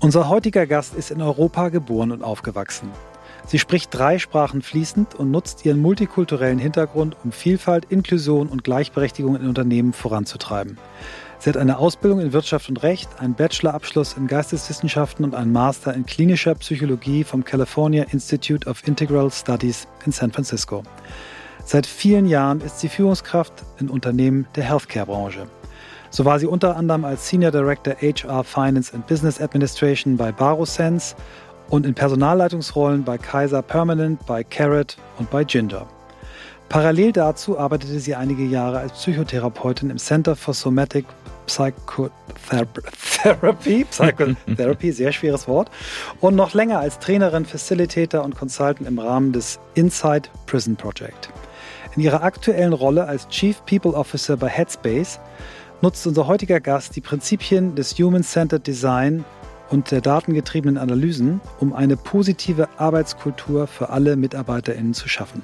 Unser heutiger Gast ist in Europa geboren und aufgewachsen. Sie spricht drei Sprachen fließend und nutzt ihren multikulturellen Hintergrund, um Vielfalt, Inklusion und Gleichberechtigung in Unternehmen voranzutreiben. Sie hat eine Ausbildung in Wirtschaft und Recht, einen Bachelorabschluss in Geisteswissenschaften und einen Master in klinischer Psychologie vom California Institute of Integral Studies in San Francisco. Seit vielen Jahren ist sie Führungskraft in Unternehmen der Healthcare-Branche. So war sie unter anderem als Senior Director HR Finance and Business Administration bei BaroSense und in Personalleitungsrollen bei Kaiser Permanent, bei Carrot und bei Ginger. Parallel dazu arbeitete sie einige Jahre als Psychotherapeutin im Center for Somatic Psychotherapy, Psychotherapy, sehr schweres Wort, und noch länger als Trainerin, Facilitator und Consultant im Rahmen des Inside Prison Project. In ihrer aktuellen Rolle als Chief People Officer bei Headspace nutzt unser heutiger Gast die Prinzipien des Human-Centered Design und der datengetriebenen Analysen, um eine positive Arbeitskultur für alle MitarbeiterInnen zu schaffen.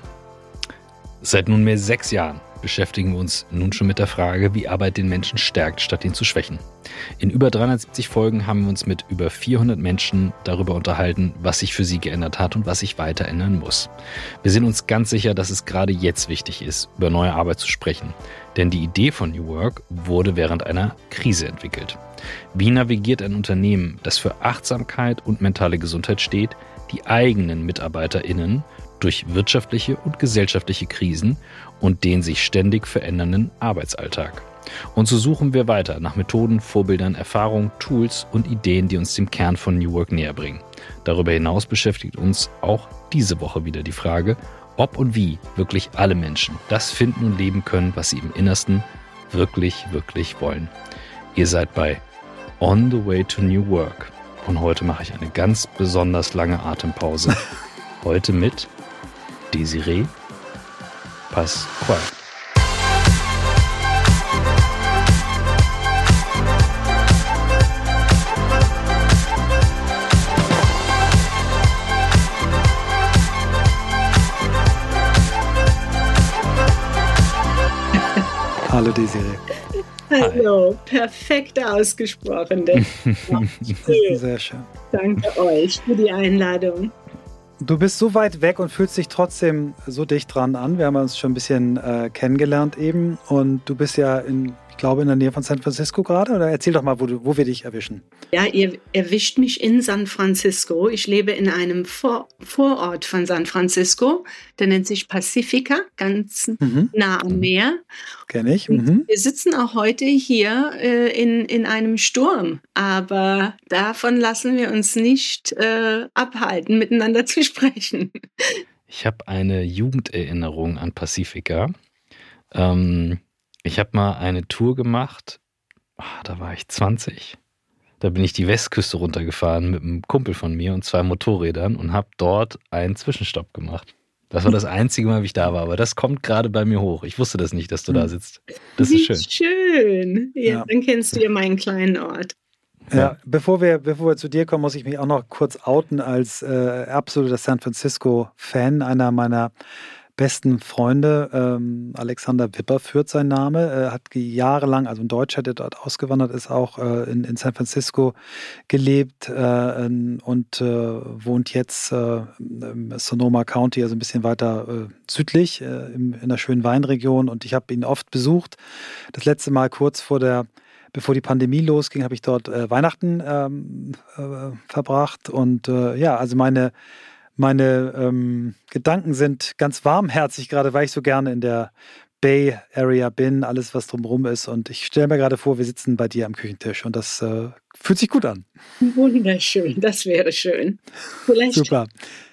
Seit nunmehr sechs Jahren beschäftigen wir uns nun schon mit der Frage, wie Arbeit den Menschen stärkt, statt ihn zu schwächen. In über 370 Folgen haben wir uns mit über 400 Menschen darüber unterhalten, was sich für sie geändert hat und was sich weiter ändern muss. Wir sind uns ganz sicher, dass es gerade jetzt wichtig ist, über neue Arbeit zu sprechen. Denn die Idee von New Work wurde während einer Krise entwickelt. Wie navigiert ein Unternehmen, das für Achtsamkeit und mentale Gesundheit steht, die eigenen MitarbeiterInnen durch wirtschaftliche und gesellschaftliche Krisen und den sich ständig verändernden Arbeitsalltag? Und so suchen wir weiter nach Methoden, Vorbildern, Erfahrungen, Tools und Ideen, die uns dem Kern von New Work näher bringen. Darüber hinaus beschäftigt uns auch diese Woche wieder die Frage, ob und wie wirklich alle Menschen das finden und leben können, was sie im Innersten wirklich, wirklich wollen. Ihr seid bei On the Way to New Work. Und heute mache ich eine ganz besonders lange Atempause. Heute mit Desiree Pasquale. Hallo Desiree. Hallo, perfekt ausgesprochen. Sehr schön. Danke euch für die Einladung. Du bist so weit weg und fühlst dich trotzdem so dicht dran an. Wir haben uns schon ein bisschen äh, kennengelernt eben und du bist ja in ich glaube, in der Nähe von San Francisco gerade. Oder erzähl doch mal, wo, du, wo wir dich erwischen. Ja, ihr erwischt mich in San Francisco. Ich lebe in einem Vor Vorort von San Francisco. Der nennt sich Pacifica, ganz mhm. nah am Meer. Kenne ich. Mhm. Wir sitzen auch heute hier äh, in, in einem Sturm. Aber davon lassen wir uns nicht äh, abhalten, miteinander zu sprechen. Ich habe eine Jugenderinnerung an Pacifica. Ähm, ich habe mal eine Tour gemacht, ah, da war ich 20. Da bin ich die Westküste runtergefahren mit einem Kumpel von mir und zwei Motorrädern und habe dort einen Zwischenstopp gemacht. Das war das einzige Mal, wie ich da war, aber das kommt gerade bei mir hoch. Ich wusste das nicht, dass du da sitzt. Das wie ist schön. Schön. Ja, ja. Dann kennst du ja meinen kleinen Ort. Ja, bevor wir, bevor wir zu dir kommen, muss ich mich auch noch kurz outen als äh, absoluter San Francisco-Fan. Einer meiner besten Freunde. Ähm, Alexander Wipper führt sein Name, Er hat jahrelang, also ein Deutscher, der dort ausgewandert ist, auch äh, in, in, San Francisco gelebt äh, und äh, wohnt jetzt äh, im Sonoma County, also ein bisschen weiter äh, südlich äh, in, in einer schönen Weinregion. Und ich habe ihn oft besucht. Das letzte Mal kurz vor der bevor die Pandemie losging, habe ich dort Weihnachten ähm, verbracht. Und ja, also meine meine ähm, Gedanken sind ganz warmherzig, gerade weil ich so gerne in der Bay Area bin, alles was drumherum ist. Und ich stelle mir gerade vor, wir sitzen bei dir am Küchentisch und das äh, fühlt sich gut an. Wunderschön, das wäre schön. Vielleicht Super.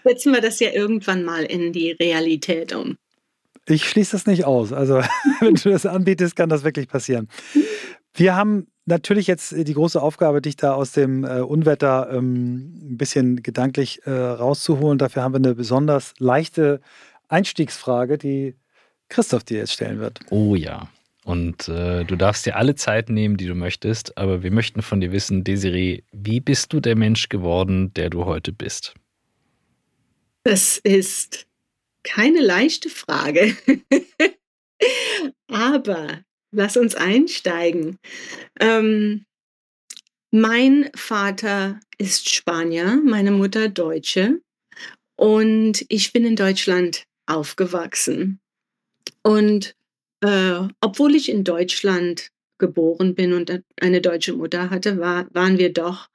setzen wir das ja irgendwann mal in die Realität um. Ich schließe das nicht aus. Also, wenn du das anbietest, kann das wirklich passieren. Wir haben natürlich jetzt die große Aufgabe, dich da aus dem äh, Unwetter ähm, ein bisschen gedanklich äh, rauszuholen. Dafür haben wir eine besonders leichte Einstiegsfrage, die Christoph dir jetzt stellen wird. Oh ja. Und äh, du darfst dir alle Zeit nehmen, die du möchtest, aber wir möchten von dir wissen, Desiree, wie bist du der Mensch geworden, der du heute bist? Das ist keine leichte Frage. aber Lass uns einsteigen. Ähm, mein Vater ist Spanier, meine Mutter Deutsche und ich bin in Deutschland aufgewachsen. Und äh, obwohl ich in Deutschland geboren bin und eine deutsche Mutter hatte, war, waren wir doch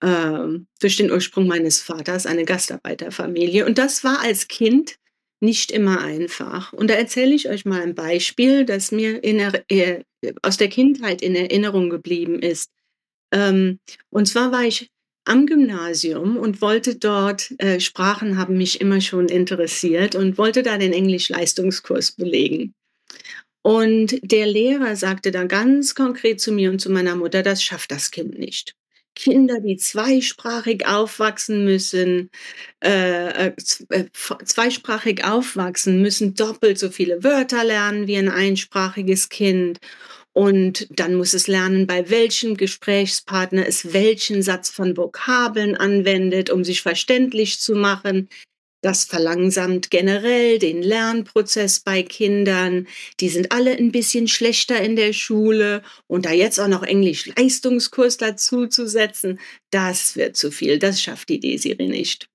äh, durch den Ursprung meines Vaters eine Gastarbeiterfamilie. Und das war als Kind nicht immer einfach. Und da erzähle ich euch mal ein Beispiel, das mir in, äh, aus der Kindheit in Erinnerung geblieben ist. Ähm, und zwar war ich am Gymnasium und wollte dort, äh, Sprachen haben mich immer schon interessiert und wollte da den Englisch-Leistungskurs belegen. Und der Lehrer sagte dann ganz konkret zu mir und zu meiner Mutter, das schafft das Kind nicht. Kinder, die zweisprachig aufwachsen müssen, äh, äh, äh zweisprachig aufwachsen, müssen doppelt so viele Wörter lernen wie ein einsprachiges Kind. Und dann muss es lernen, bei welchem Gesprächspartner es welchen Satz von Vokabeln anwendet, um sich verständlich zu machen. Das verlangsamt generell den Lernprozess bei Kindern. Die sind alle ein bisschen schlechter in der Schule und da jetzt auch noch Englisch-Leistungskurs dazu zu setzen, das wird zu viel. Das schafft die Desiree nicht.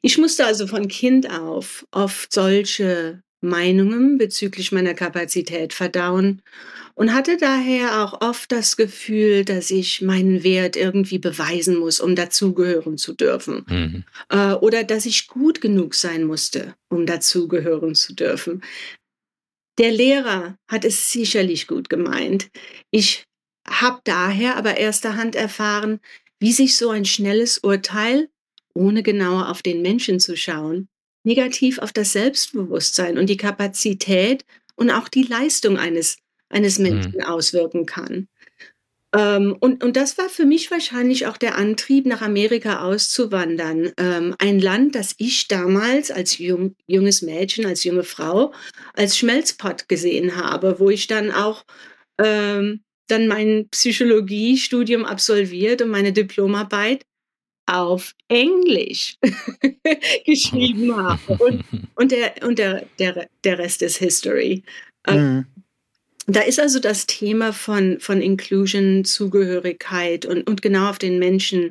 Ich musste also von Kind auf oft solche Meinungen bezüglich meiner Kapazität verdauen und hatte daher auch oft das Gefühl, dass ich meinen Wert irgendwie beweisen muss, um dazugehören zu dürfen. Mhm. Äh, oder dass ich gut genug sein musste, um dazugehören zu dürfen. Der Lehrer hat es sicherlich gut gemeint. Ich habe daher aber erster Hand erfahren, wie sich so ein schnelles Urteil, ohne genauer auf den Menschen zu schauen, negativ auf das Selbstbewusstsein und die Kapazität und auch die Leistung eines eines Menschen mhm. auswirken kann. Ähm, und, und das war für mich wahrscheinlich auch der Antrieb, nach Amerika auszuwandern. Ähm, ein Land, das ich damals als jung, junges Mädchen, als junge Frau, als Schmelzpott gesehen habe, wo ich dann auch ähm, dann mein Psychologiestudium absolviert und meine Diplomarbeit auf Englisch geschrieben habe. Und, und, der, und der, der, der Rest ist History. Ähm, mhm. Da ist also das Thema von, von Inclusion, Zugehörigkeit und, und genau auf den Menschen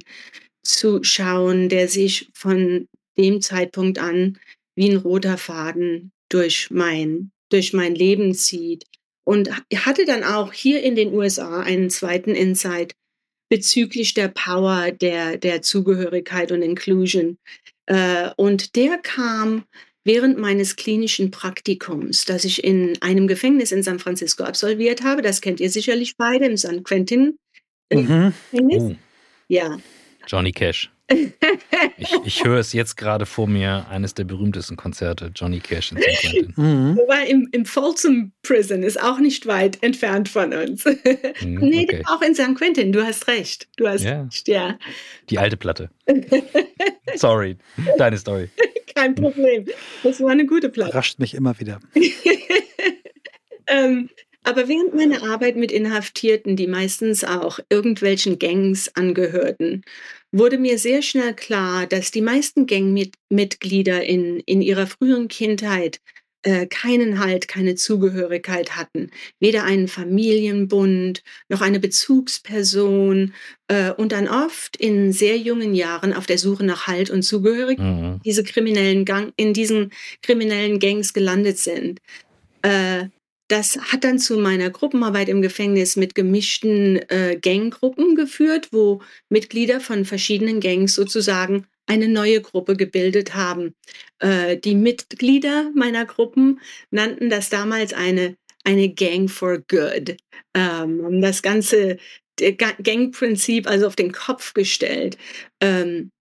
zu schauen, der sich von dem Zeitpunkt an wie ein roter Faden durch mein, durch mein Leben zieht. Und hatte dann auch hier in den USA einen zweiten Insight bezüglich der Power der, der Zugehörigkeit und Inclusion. Äh, und der kam während meines klinischen Praktikums, das ich in einem Gefängnis in San Francisco absolviert habe. Das kennt ihr sicherlich beide im San Quentin äh, mhm. Gefängnis. Oh. Ja. Johnny Cash. Ich, ich höre es jetzt gerade vor mir, eines der berühmtesten Konzerte, Johnny Cash in San Quentin. Mhm. Wobei im, im Folsom Prison ist auch nicht weit entfernt von uns. Mhm, nee, okay. auch in San Quentin, du hast recht. Du hast ja. recht, ja. Die alte Platte. Sorry, deine Story. Kein Problem. Das war eine gute Platte. Rascht mich immer wieder. ähm, aber während meiner Arbeit mit Inhaftierten, die meistens auch irgendwelchen Gangs angehörten, wurde mir sehr schnell klar, dass die meisten Gangmitglieder in, in ihrer frühen Kindheit äh, keinen Halt, keine Zugehörigkeit hatten. Weder einen Familienbund noch eine Bezugsperson äh, und dann oft in sehr jungen Jahren auf der Suche nach Halt und Zugehörigkeit mhm. diese kriminellen Gang, in diesen kriminellen Gangs gelandet sind. Äh, das hat dann zu meiner Gruppenarbeit im Gefängnis mit gemischten äh, Ganggruppen geführt, wo Mitglieder von verschiedenen Gangs sozusagen eine neue Gruppe gebildet haben. Äh, die Mitglieder meiner Gruppen nannten das damals eine, eine Gang for Good. Ähm, das ganze Gangprinzip also auf den Kopf gestellt. Ähm,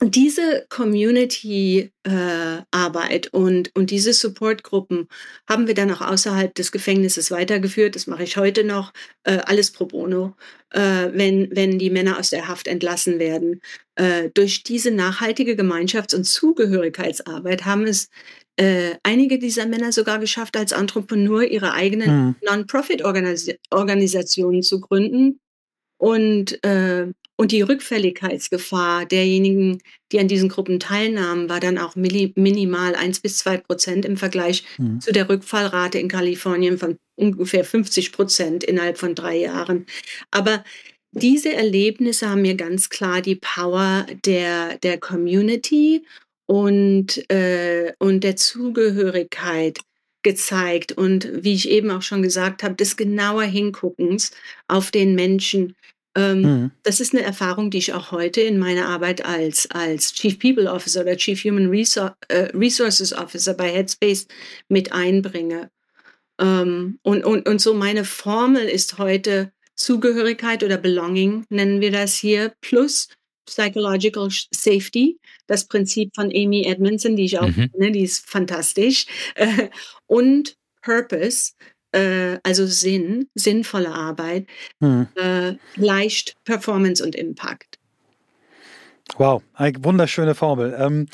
diese Community-Arbeit äh, und, und diese Supportgruppen haben wir dann auch außerhalb des Gefängnisses weitergeführt. Das mache ich heute noch. Äh, alles pro bono, äh, wenn, wenn die Männer aus der Haft entlassen werden. Äh, durch diese nachhaltige Gemeinschafts- und Zugehörigkeitsarbeit haben es äh, einige dieser Männer sogar geschafft, als Entrepreneur ihre eigenen hm. Non-Profit-Organisationen zu gründen und äh, und die Rückfälligkeitsgefahr derjenigen, die an diesen Gruppen teilnahmen, war dann auch minimal eins bis zwei Prozent im Vergleich mhm. zu der Rückfallrate in Kalifornien von ungefähr 50 Prozent innerhalb von drei Jahren. Aber diese Erlebnisse haben mir ganz klar die Power der, der Community und, äh, und der Zugehörigkeit gezeigt und wie ich eben auch schon gesagt habe, des genauer Hinguckens auf den Menschen. Ähm, mhm. Das ist eine Erfahrung, die ich auch heute in meiner Arbeit als, als Chief People Officer oder Chief Human äh, Resources Officer bei Headspace mit einbringe. Ähm, und, und, und so meine Formel ist heute Zugehörigkeit oder Belonging, nennen wir das hier, plus Psychological Safety, das Prinzip von Amy Edmondson, die ich auch mhm. kenne, die ist fantastisch, äh, und Purpose, äh, also Sinn, sinnvolle Arbeit, mhm. äh, leicht Performance und Impact. Wow, eine wunderschöne Formel. Ähm,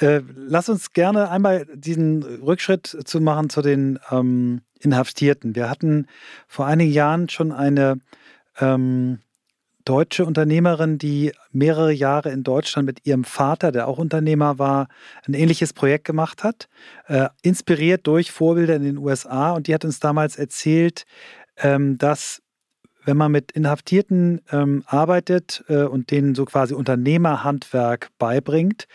äh, lass uns gerne einmal diesen Rückschritt zu machen zu den ähm, Inhaftierten. Wir hatten vor einigen Jahren schon eine ähm, deutsche Unternehmerin, die mehrere Jahre in Deutschland mit ihrem Vater, der auch Unternehmer war, ein ähnliches Projekt gemacht hat, äh, inspiriert durch Vorbilder in den USA. Und die hat uns damals erzählt, ähm, dass wenn man mit Inhaftierten ähm, arbeitet äh, und denen so quasi Unternehmerhandwerk beibringt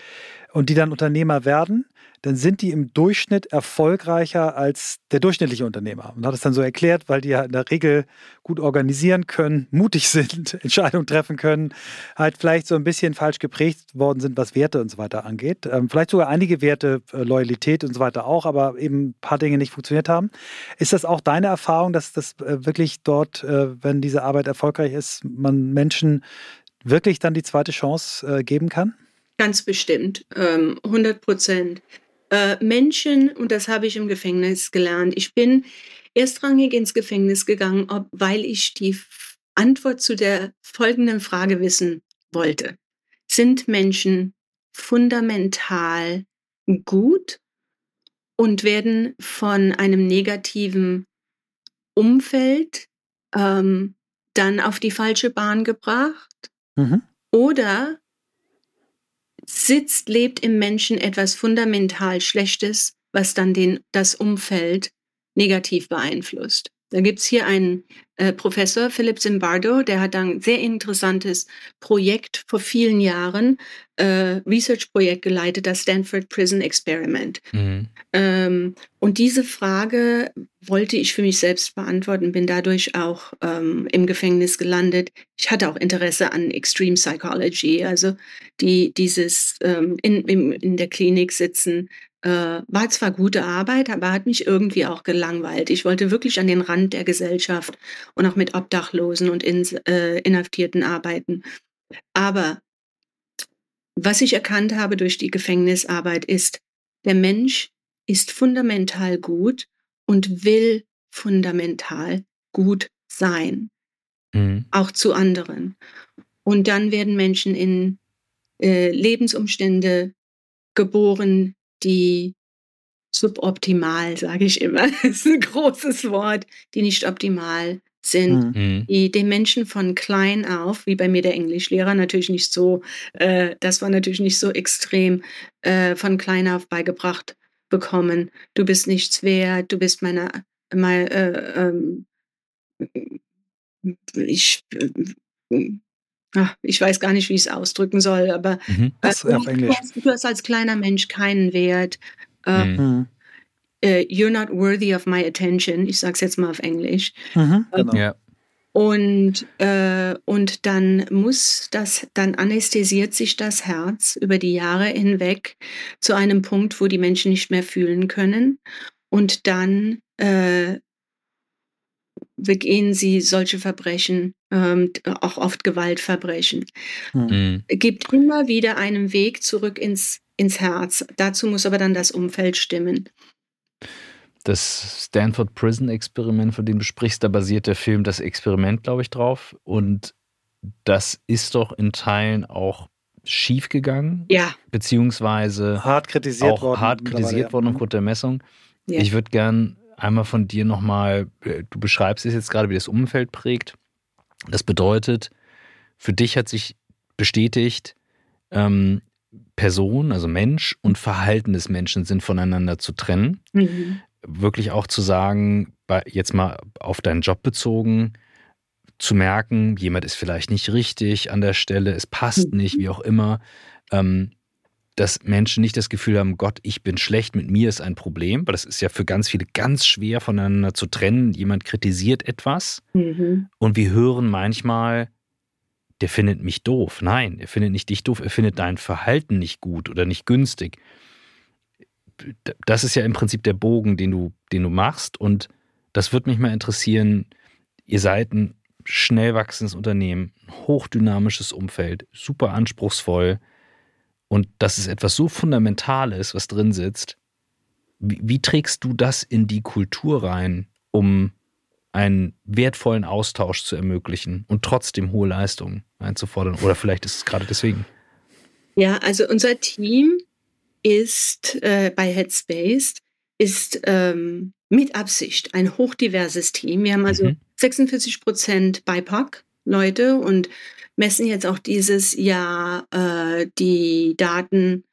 und die dann Unternehmer werden, dann sind die im Durchschnitt erfolgreicher als der durchschnittliche Unternehmer. Und hat es dann so erklärt, weil die ja in der Regel gut organisieren können, mutig sind, Entscheidungen treffen können, halt vielleicht so ein bisschen falsch geprägt worden sind, was Werte und so weiter angeht. Ähm, vielleicht sogar einige Werte, äh, Loyalität und so weiter auch, aber eben ein paar Dinge nicht funktioniert haben. Ist das auch deine Erfahrung, dass das äh, wirklich dort, äh, wenn diese Arbeit erfolgreich ist, man Menschen wirklich dann die zweite Chance geben kann? Ganz bestimmt, ähm, 100 Prozent äh, Menschen, und das habe ich im Gefängnis gelernt, ich bin erstrangig ins Gefängnis gegangen, ob, weil ich die Antwort zu der folgenden Frage wissen wollte. Sind Menschen fundamental gut und werden von einem negativen Umfeld ähm, dann auf die falsche Bahn gebracht? Mhm. Oder sitzt, lebt im Menschen etwas fundamental Schlechtes, was dann den, das Umfeld negativ beeinflusst. Da gibt's hier einen äh, Professor, Philip Zimbardo, der hat ein sehr interessantes Projekt vor vielen Jahren, äh, Research-Projekt geleitet, das Stanford Prison Experiment. Mhm. Ähm, und diese Frage wollte ich für mich selbst beantworten, bin dadurch auch ähm, im Gefängnis gelandet. Ich hatte auch Interesse an Extreme Psychology, also die, dieses ähm, in, in, in der Klinik sitzen, äh, war zwar gute Arbeit, aber hat mich irgendwie auch gelangweilt. Ich wollte wirklich an den Rand der Gesellschaft und auch mit Obdachlosen und in, äh, Inhaftierten arbeiten. Aber was ich erkannt habe durch die Gefängnisarbeit ist, der Mensch ist fundamental gut und will fundamental gut sein, mhm. auch zu anderen. Und dann werden Menschen in äh, Lebensumstände geboren, die suboptimal, sage ich immer, das ist ein großes Wort, die nicht optimal sind, mhm. die den Menschen von klein auf, wie bei mir der Englischlehrer, natürlich nicht so, äh, das war natürlich nicht so extrem, äh, von klein auf beigebracht bekommen. Du bist nichts wert, du bist meine, meine äh, ähm, ich, äh, ach, ich weiß gar nicht, wie ich es ausdrücken soll, aber mhm. äh, du, hast, du, hast, als kleiner Mensch keinen Wert. Äh, mhm. uh, you're not worthy of my attention. Ich sage es jetzt mal auf Englisch. Mhm, genau. ja. Und, äh, und dann muss das, dann anästhesiert sich das Herz über die Jahre hinweg zu einem Punkt, wo die Menschen nicht mehr fühlen können. Und dann äh, begehen sie solche Verbrechen, ähm, auch oft Gewaltverbrechen. Mhm. Gibt immer wieder einen Weg zurück ins, ins Herz. Dazu muss aber dann das Umfeld stimmen. Das Stanford Prison Experiment, von dem du sprichst, da basiert der Film Das Experiment, glaube ich, drauf. Und das ist doch in Teilen auch schief gegangen. Ja. Beziehungsweise hart kritisiert auch worden. Hart kritisiert worden aufgrund der Messung. Ja. Ich würde gern einmal von dir nochmal, äh, du beschreibst es jetzt gerade, wie das Umfeld prägt. Das bedeutet, für dich hat sich bestätigt, ähm, Person, also Mensch und Verhalten des Menschen sind voneinander zu trennen. Mhm. Wirklich auch zu sagen, jetzt mal auf deinen Job bezogen, zu merken, jemand ist vielleicht nicht richtig an der Stelle, es passt nicht, wie auch immer. Ähm, dass Menschen nicht das Gefühl haben, Gott, ich bin schlecht, mit mir ist ein Problem, weil das ist ja für ganz viele ganz schwer voneinander zu trennen. Jemand kritisiert etwas mhm. und wir hören manchmal, der findet mich doof. Nein, er findet nicht dich doof, er findet dein Verhalten nicht gut oder nicht günstig. Das ist ja im Prinzip der Bogen, den du, den du machst und das würde mich mal interessieren. Ihr seid ein schnell wachsendes Unternehmen, ein hochdynamisches Umfeld, super anspruchsvoll und das ist etwas so Fundamentales, was drin sitzt. Wie, wie trägst du das in die Kultur rein, um einen wertvollen Austausch zu ermöglichen und trotzdem hohe Leistungen einzufordern? Oder vielleicht ist es gerade deswegen. Ja, also unser Team ist äh, bei Headspace ist ähm, mit Absicht ein hochdiverses Team. Wir haben also mhm. 46 Prozent BIPOC-Leute und messen jetzt auch dieses Jahr äh, die Daten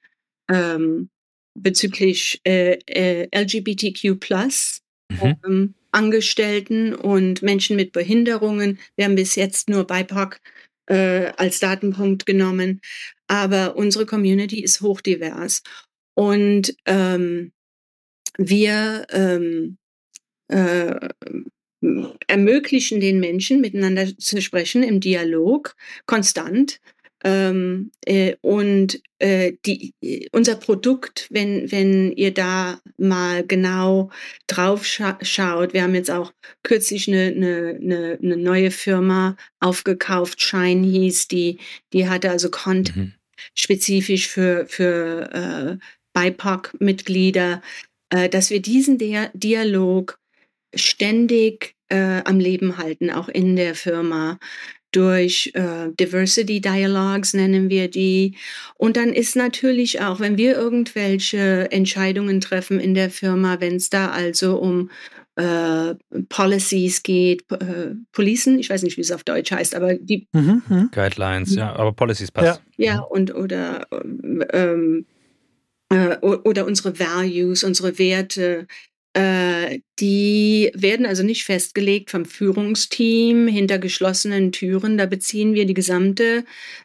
ähm, bezüglich äh, äh, LGBTQ mhm. ähm, Angestellten und Menschen mit Behinderungen. Wir haben bis jetzt nur BIPOC äh, als Datenpunkt genommen, aber unsere Community ist hochdivers und ähm, wir ähm, äh, ermöglichen den Menschen, miteinander zu sprechen im Dialog, konstant. Ähm, äh, und äh, die, unser Produkt, wenn, wenn ihr da mal genau drauf scha schaut, wir haben jetzt auch kürzlich eine, eine, eine, neue Firma aufgekauft, Shine hieß die, die hatte also Content mhm. spezifisch für, für äh, BIPOC-Mitglieder, äh, dass wir diesen Dia Dialog ständig äh, am Leben halten, auch in der Firma durch äh, Diversity Dialogues nennen wir die. Und dann ist natürlich auch, wenn wir irgendwelche Entscheidungen treffen in der Firma, wenn es da also um äh, Policies geht, äh, Policen, ich weiß nicht, wie es auf Deutsch heißt, aber die mhm, mhm. Guidelines, ja, aber Policies passt. Ja, ja und oder ähm, äh, oder unsere Values, unsere Werte, die werden also nicht festgelegt vom Führungsteam hinter geschlossenen Türen. Da beziehen wir die gesamte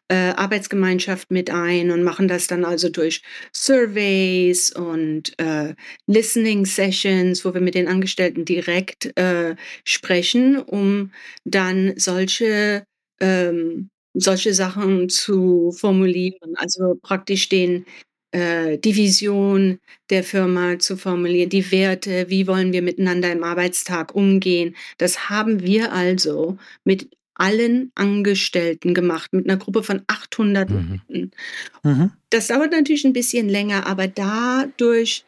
äh, Arbeitsgemeinschaft mit ein und machen das dann also durch Surveys und äh, Listening Sessions, wo wir mit den Angestellten direkt äh, sprechen, um dann solche ähm, solche Sachen zu formulieren, also praktisch den äh, die Vision der Firma zu formulieren, die Werte, wie wollen wir miteinander im Arbeitstag umgehen. Das haben wir also mit allen Angestellten gemacht, mit einer Gruppe von 800 mhm. Leuten. Mhm. Das dauert natürlich ein bisschen länger, aber dadurch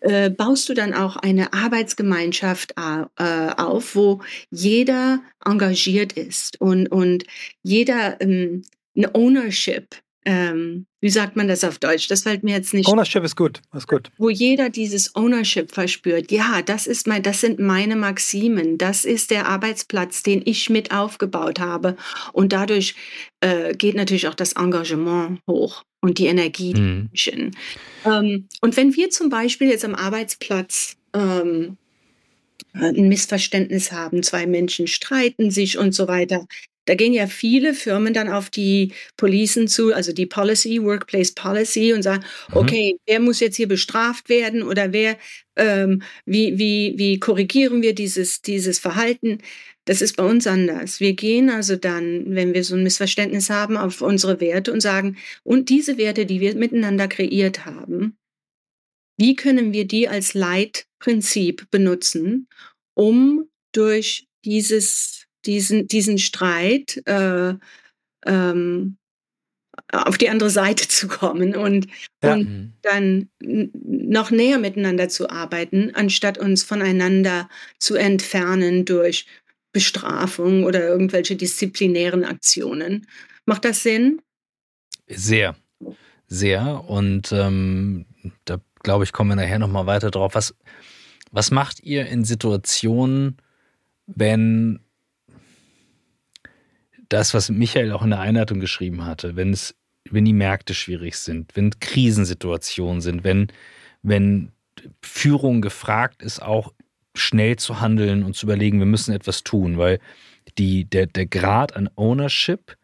äh, baust du dann auch eine Arbeitsgemeinschaft äh, auf, wo jeder engagiert ist und, und jeder ähm, eine Ownership ähm, wie sagt man das auf Deutsch? Das fällt mir jetzt nicht. Ownership ist gut, ist gut. Wo jeder dieses Ownership verspürt. Ja, das ist mein, das sind meine Maximen. Das ist der Arbeitsplatz, den ich mit aufgebaut habe. Und dadurch äh, geht natürlich auch das Engagement hoch und die Energie. Mhm. Ähm, und wenn wir zum Beispiel jetzt am Arbeitsplatz ähm, ein Missverständnis haben, zwei Menschen streiten sich und so weiter, da gehen ja viele Firmen dann auf die Policen zu, also die Policy, Workplace Policy und sagen, mhm. okay, wer muss jetzt hier bestraft werden oder wer, ähm, wie, wie, wie korrigieren wir dieses, dieses Verhalten? Das ist bei uns anders. Wir gehen also dann, wenn wir so ein Missverständnis haben, auf unsere Werte und sagen, und diese Werte, die wir miteinander kreiert haben, wie können wir die als Leitprinzip benutzen, um durch dieses diesen, diesen Streit äh, ähm, auf die andere Seite zu kommen und, ja. und mhm. dann noch näher miteinander zu arbeiten, anstatt uns voneinander zu entfernen durch Bestrafung oder irgendwelche disziplinären Aktionen. Macht das Sinn? Sehr, sehr. Und ähm, da glaube ich, kommen wir nachher nochmal weiter drauf. Was, was macht ihr in Situationen, wenn das, was Michael auch in der Einleitung geschrieben hatte, wenn es, wenn die Märkte schwierig sind, wenn Krisensituationen sind, wenn, wenn Führung gefragt ist, auch schnell zu handeln und zu überlegen, wir müssen etwas tun, weil die, der, der Grad an Ownership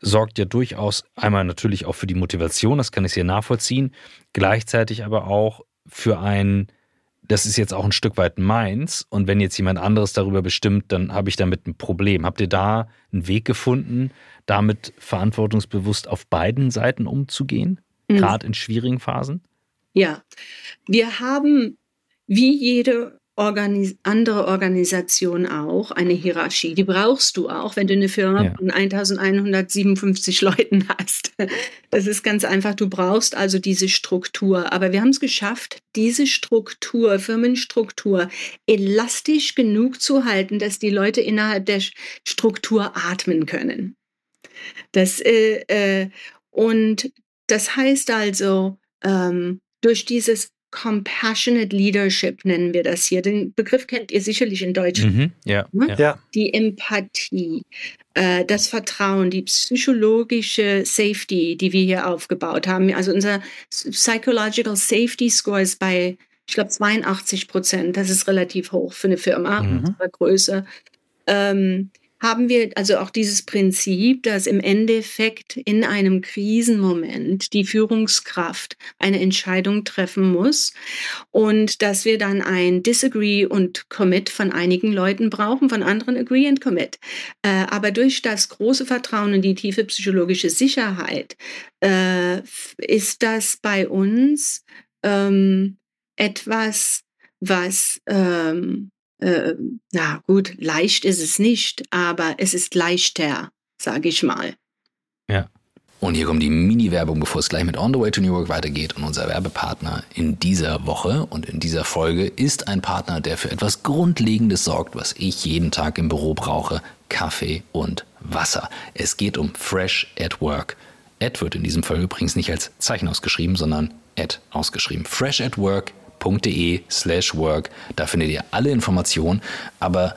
sorgt ja durchaus einmal natürlich auch für die Motivation, das kann ich hier nachvollziehen, gleichzeitig aber auch für ein, das ist jetzt auch ein Stück weit meins und wenn jetzt jemand anderes darüber bestimmt, dann habe ich damit ein Problem. Habt ihr da einen Weg gefunden, damit verantwortungsbewusst auf beiden Seiten umzugehen, mhm. gerade in schwierigen Phasen? Ja, wir haben wie jede Organis andere Organisation auch eine Hierarchie. Die brauchst du auch, wenn du eine Firma ja. von 1157 Leuten hast. Das ist ganz einfach. Du brauchst also diese Struktur. Aber wir haben es geschafft, diese Struktur, Firmenstruktur, elastisch genug zu halten, dass die Leute innerhalb der Struktur atmen können. Das, äh, äh, und das heißt also, ähm, durch dieses Compassionate Leadership nennen wir das hier. Den Begriff kennt ihr sicherlich in Deutsch. Mhm, ja, ne? ja. Die Empathie, äh, das Vertrauen, die psychologische Safety, die wir hier aufgebaut haben. Also unser Psychological Safety Score ist bei, ich glaube, 82 Prozent. Das ist relativ hoch für eine Firma mhm. unserer Größe. Ähm, haben wir also auch dieses Prinzip, dass im Endeffekt in einem Krisenmoment die Führungskraft eine Entscheidung treffen muss und dass wir dann ein Disagree und Commit von einigen Leuten brauchen, von anderen Agree and Commit. Äh, aber durch das große Vertrauen und die tiefe psychologische Sicherheit äh, ist das bei uns ähm, etwas, was ähm, äh, na gut, leicht ist es nicht, aber es ist leichter, sage ich mal. Ja. Und hier kommt die Mini-Werbung, bevor es gleich mit On the Way to New York weitergeht. Und unser Werbepartner in dieser Woche und in dieser Folge ist ein Partner, der für etwas Grundlegendes sorgt, was ich jeden Tag im Büro brauche. Kaffee und Wasser. Es geht um Fresh at Work. Ad wird in diesem Fall übrigens nicht als Zeichen ausgeschrieben, sondern Ad ausgeschrieben. Fresh at Work slash work. Da findet ihr alle Informationen. Aber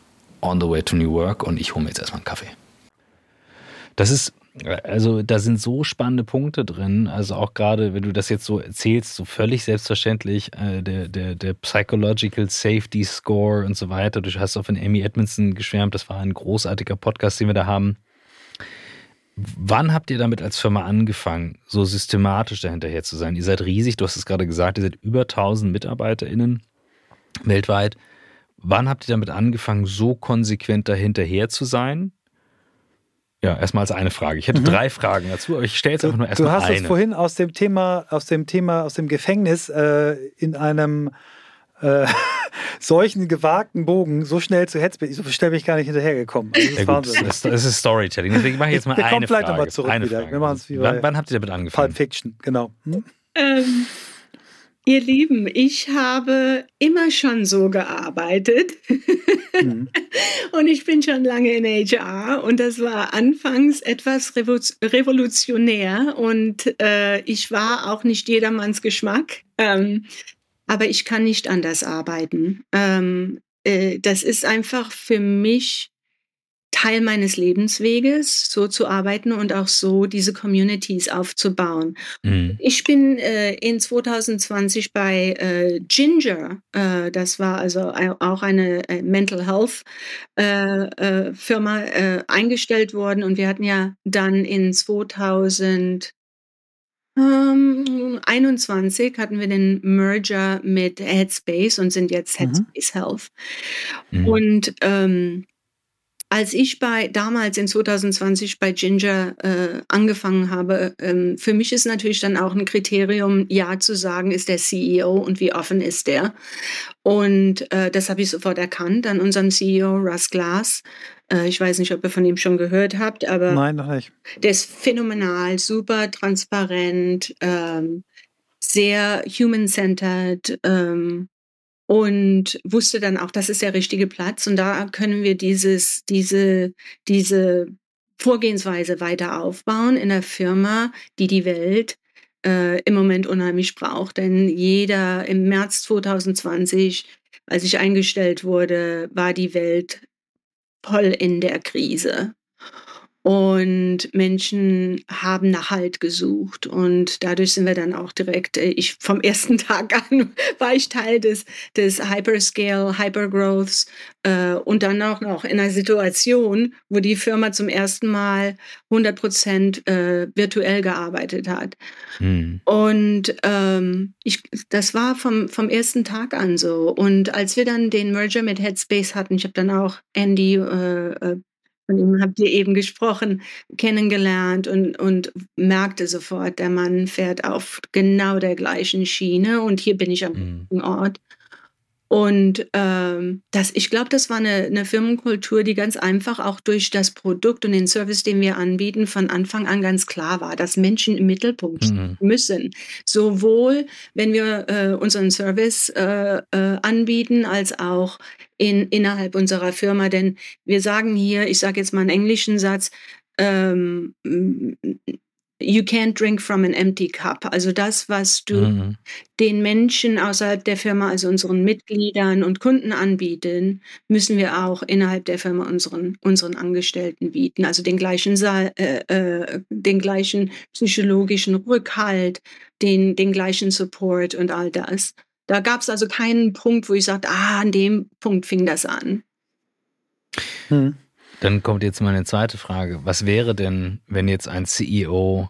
On the Way to New Work und ich hole mir jetzt erstmal einen Kaffee. Das ist, also da sind so spannende Punkte drin. Also auch gerade, wenn du das jetzt so erzählst, so völlig selbstverständlich, äh, der, der, der Psychological Safety Score und so weiter. Du hast auch von Amy Edmondson geschwärmt, das war ein großartiger Podcast, den wir da haben. Wann habt ihr damit als Firma angefangen, so systematisch dahinterher zu sein? Ihr seid riesig, du hast es gerade gesagt, ihr seid über 1000 MitarbeiterInnen weltweit. Wann habt ihr damit angefangen, so konsequent dahinterher zu sein? Ja, erstmal als eine Frage. Ich hätte mhm. drei Fragen dazu, aber ich stelle jetzt einfach nur erstmal eine. Du hast es vorhin aus dem Thema, aus dem Thema, aus dem Gefängnis äh, in einem äh, solchen gewagten Bogen so schnell zu. Ich so schnell bin ich gar nicht hinterhergekommen. Also das, ist ja, gut, das, das, ist Storytelling. Deswegen mache ich jetzt mal Wir eine Frage. Wir kommen zurück eine wieder. Frage. wann, wann, habt ihr damit angefangen? Pulp Fiction, genau. Hm? Ähm, Ihr Lieben, ich habe immer schon so gearbeitet mhm. und ich bin schon lange in HR und das war anfangs etwas revolutionär und äh, ich war auch nicht jedermanns Geschmack, ähm, aber ich kann nicht anders arbeiten. Ähm, äh, das ist einfach für mich Teil meines Lebensweges, so zu arbeiten und auch so diese Communities aufzubauen. Mhm. Ich bin äh, in 2020 bei äh, Ginger, äh, das war also auch eine äh, Mental Health äh, äh, Firma, eingestellt worden und wir hatten ja dann in 2000 ähm, 21 hatten wir den Merger mit Headspace und sind jetzt mhm. Headspace mhm. Health. Mhm. Und ähm, als ich bei damals in 2020 bei Ginger äh, angefangen habe, ähm, für mich ist natürlich dann auch ein Kriterium, ja zu sagen, ist der CEO und wie offen ist der. Und äh, das habe ich sofort erkannt an unserem CEO Russ Glass. Äh, ich weiß nicht, ob ihr von ihm schon gehört habt, aber Nein, noch nicht. der ist phänomenal, super transparent, ähm, sehr human-centered. Ähm, und wusste dann auch, das ist der richtige Platz und da können wir dieses, diese, diese Vorgehensweise weiter aufbauen in der Firma, die die Welt äh, im Moment unheimlich braucht. Denn jeder im März 2020, als ich eingestellt wurde, war die Welt voll in der Krise. Und Menschen haben nach Halt gesucht. Und dadurch sind wir dann auch direkt, äh, ich vom ersten Tag an war ich Teil des, des Hyperscale, Hypergrowths äh, und dann auch noch in einer Situation, wo die Firma zum ersten Mal 100 Prozent äh, virtuell gearbeitet hat. Hm. Und ähm, ich, das war vom, vom ersten Tag an so. Und als wir dann den Merger mit Headspace hatten, ich habe dann auch Andy äh, äh von ihm habt ihr eben gesprochen, kennengelernt und, und merkte sofort, der Mann fährt auf genau der gleichen Schiene und hier bin ich am mhm. Ort. Und ähm, das, ich glaube, das war eine, eine Firmenkultur, die ganz einfach auch durch das Produkt und den Service, den wir anbieten, von Anfang an ganz klar war, dass Menschen im Mittelpunkt mhm. müssen. Sowohl, wenn wir äh, unseren Service äh, äh, anbieten, als auch in, innerhalb unserer Firma. Denn wir sagen hier, ich sage jetzt mal einen englischen Satz, ähm, You can't drink from an empty cup. Also das, was du mhm. den Menschen außerhalb der Firma, also unseren Mitgliedern und Kunden anbieten, müssen wir auch innerhalb der Firma unseren, unseren Angestellten bieten. Also den gleichen, äh, äh, den gleichen psychologischen Rückhalt, den, den gleichen Support und all das. Da gab es also keinen Punkt, wo ich sagte, ah, an dem Punkt fing das an. Hm. Dann kommt jetzt meine zweite Frage. Was wäre denn, wenn jetzt ein CEO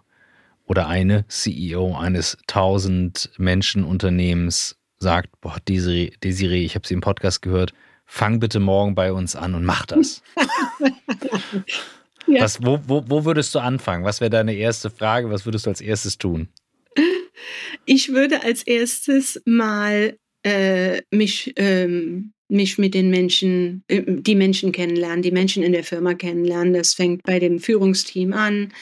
oder eine CEO eines 1000 Menschen Unternehmens sagt, boah, Desiree, Desiree ich habe sie im Podcast gehört, fang bitte morgen bei uns an und mach das. ja. Was, wo, wo, wo würdest du anfangen? Was wäre deine erste Frage? Was würdest du als erstes tun? Ich würde als erstes mal äh, mich ähm, mich mit den Menschen, äh, die Menschen kennenlernen, die Menschen in der Firma kennenlernen. Das fängt bei dem Führungsteam an.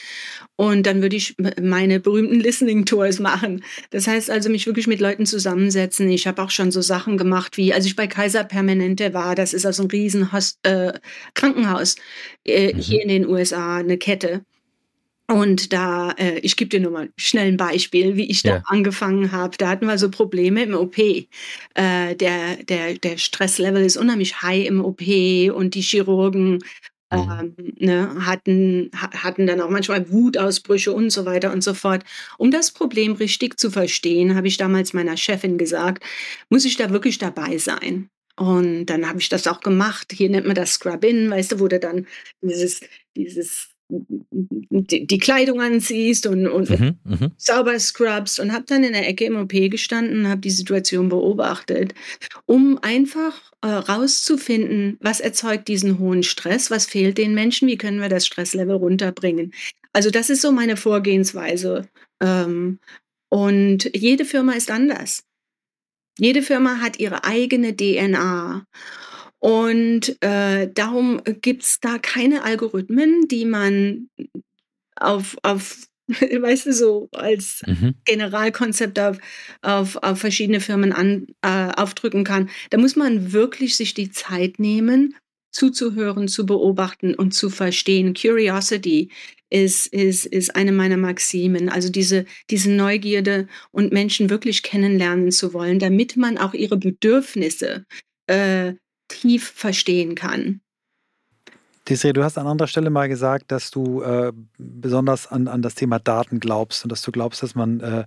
Und dann würde ich meine berühmten Listening Tours machen. Das heißt also, mich wirklich mit Leuten zusammensetzen. Ich habe auch schon so Sachen gemacht, wie als ich bei Kaiser Permanente war, das ist also ein riesen Host äh, Krankenhaus äh, mhm. hier in den USA, eine Kette. Und da, äh, ich gebe dir nur mal schnell ein Beispiel, wie ich da ja. angefangen habe. Da hatten wir so Probleme im OP. Äh, der, der, der Stresslevel ist unheimlich high im OP und die Chirurgen mhm. ähm, ne, hatten, hatten dann auch manchmal Wutausbrüche und so weiter und so fort. Um das Problem richtig zu verstehen, habe ich damals meiner Chefin gesagt, muss ich da wirklich dabei sein? Und dann habe ich das auch gemacht. Hier nennt man das Scrub-In, weißt du, wo du dann dieses, dieses die, die Kleidung anziehst und, und mhm, mhm. sauber scrubst und habe dann in der Ecke im OP gestanden und habe die Situation beobachtet, um einfach äh, rauszufinden, was erzeugt diesen hohen Stress, was fehlt den Menschen, wie können wir das Stresslevel runterbringen. Also das ist so meine Vorgehensweise. Ähm, und jede Firma ist anders. Jede Firma hat ihre eigene DNA. Und äh, darum gibt es da keine Algorithmen, die man auf, auf weißt du, so als mhm. Generalkonzept auf, auf, auf verschiedene Firmen an, äh, aufdrücken kann. Da muss man wirklich sich die Zeit nehmen, zuzuhören, zu beobachten und zu verstehen. Curiosity ist, ist, ist eine meiner Maximen. Also diese, diese Neugierde und Menschen wirklich kennenlernen zu wollen, damit man auch ihre Bedürfnisse äh, tief verstehen kann. Desiree, du hast an anderer Stelle mal gesagt, dass du äh, besonders an, an das Thema Daten glaubst und dass du glaubst, dass man äh,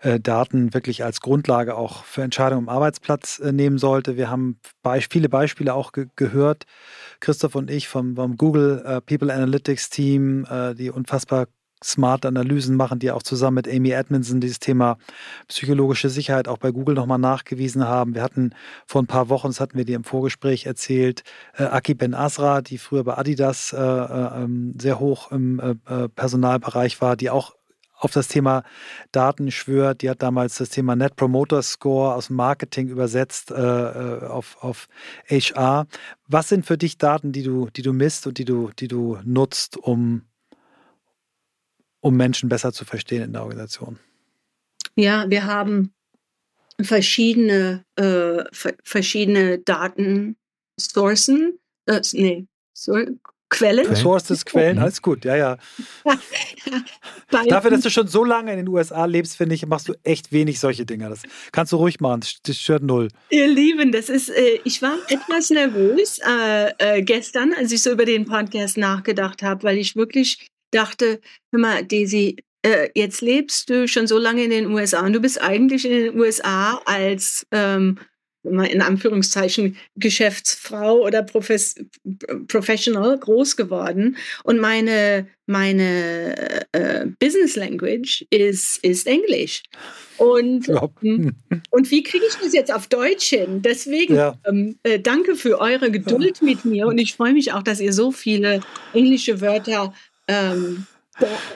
äh, Daten wirklich als Grundlage auch für Entscheidungen am Arbeitsplatz äh, nehmen sollte. Wir haben be viele Beispiele auch ge gehört, Christoph und ich vom, vom Google äh, People Analytics Team, äh, die unfassbar smarte Analysen machen, die auch zusammen mit Amy Edmondson dieses Thema psychologische Sicherheit auch bei Google nochmal nachgewiesen haben. Wir hatten vor ein paar Wochen, das hatten wir dir im Vorgespräch erzählt, äh, Aki Ben Asra, die früher bei Adidas äh, äh, ähm, sehr hoch im äh, äh, Personalbereich war, die auch auf das Thema Daten schwört. Die hat damals das Thema Net Promoter Score aus Marketing übersetzt äh auf, auf HR. Was sind für dich Daten, die du, die du misst und die du, die du nutzt, um um Menschen besser zu verstehen in der Organisation? Ja, wir haben verschiedene, äh, verschiedene Datensourcen, äh, nee, so, Quellen. Sources, Quellen, mhm. alles gut, ja, ja. Dafür, dass du schon so lange in den USA lebst, finde ich, machst du echt wenig solche Dinge. Das kannst du ruhig machen, das stört null. Ihr Lieben, das ist, äh, ich war etwas nervös äh, äh, gestern, als ich so über den Podcast nachgedacht habe, weil ich wirklich dachte, hör mal, Daisy, äh, jetzt lebst du schon so lange in den USA und du bist eigentlich in den USA als ähm, in Anführungszeichen Geschäftsfrau oder Profes Professional groß geworden. Und meine meine äh, Business Language ist ist Englisch und hm, und wie kriege ich das jetzt auf Deutsch hin? Deswegen ja. ähm, äh, danke für eure Geduld mit mir. Und ich freue mich auch, dass ihr so viele englische Wörter ähm,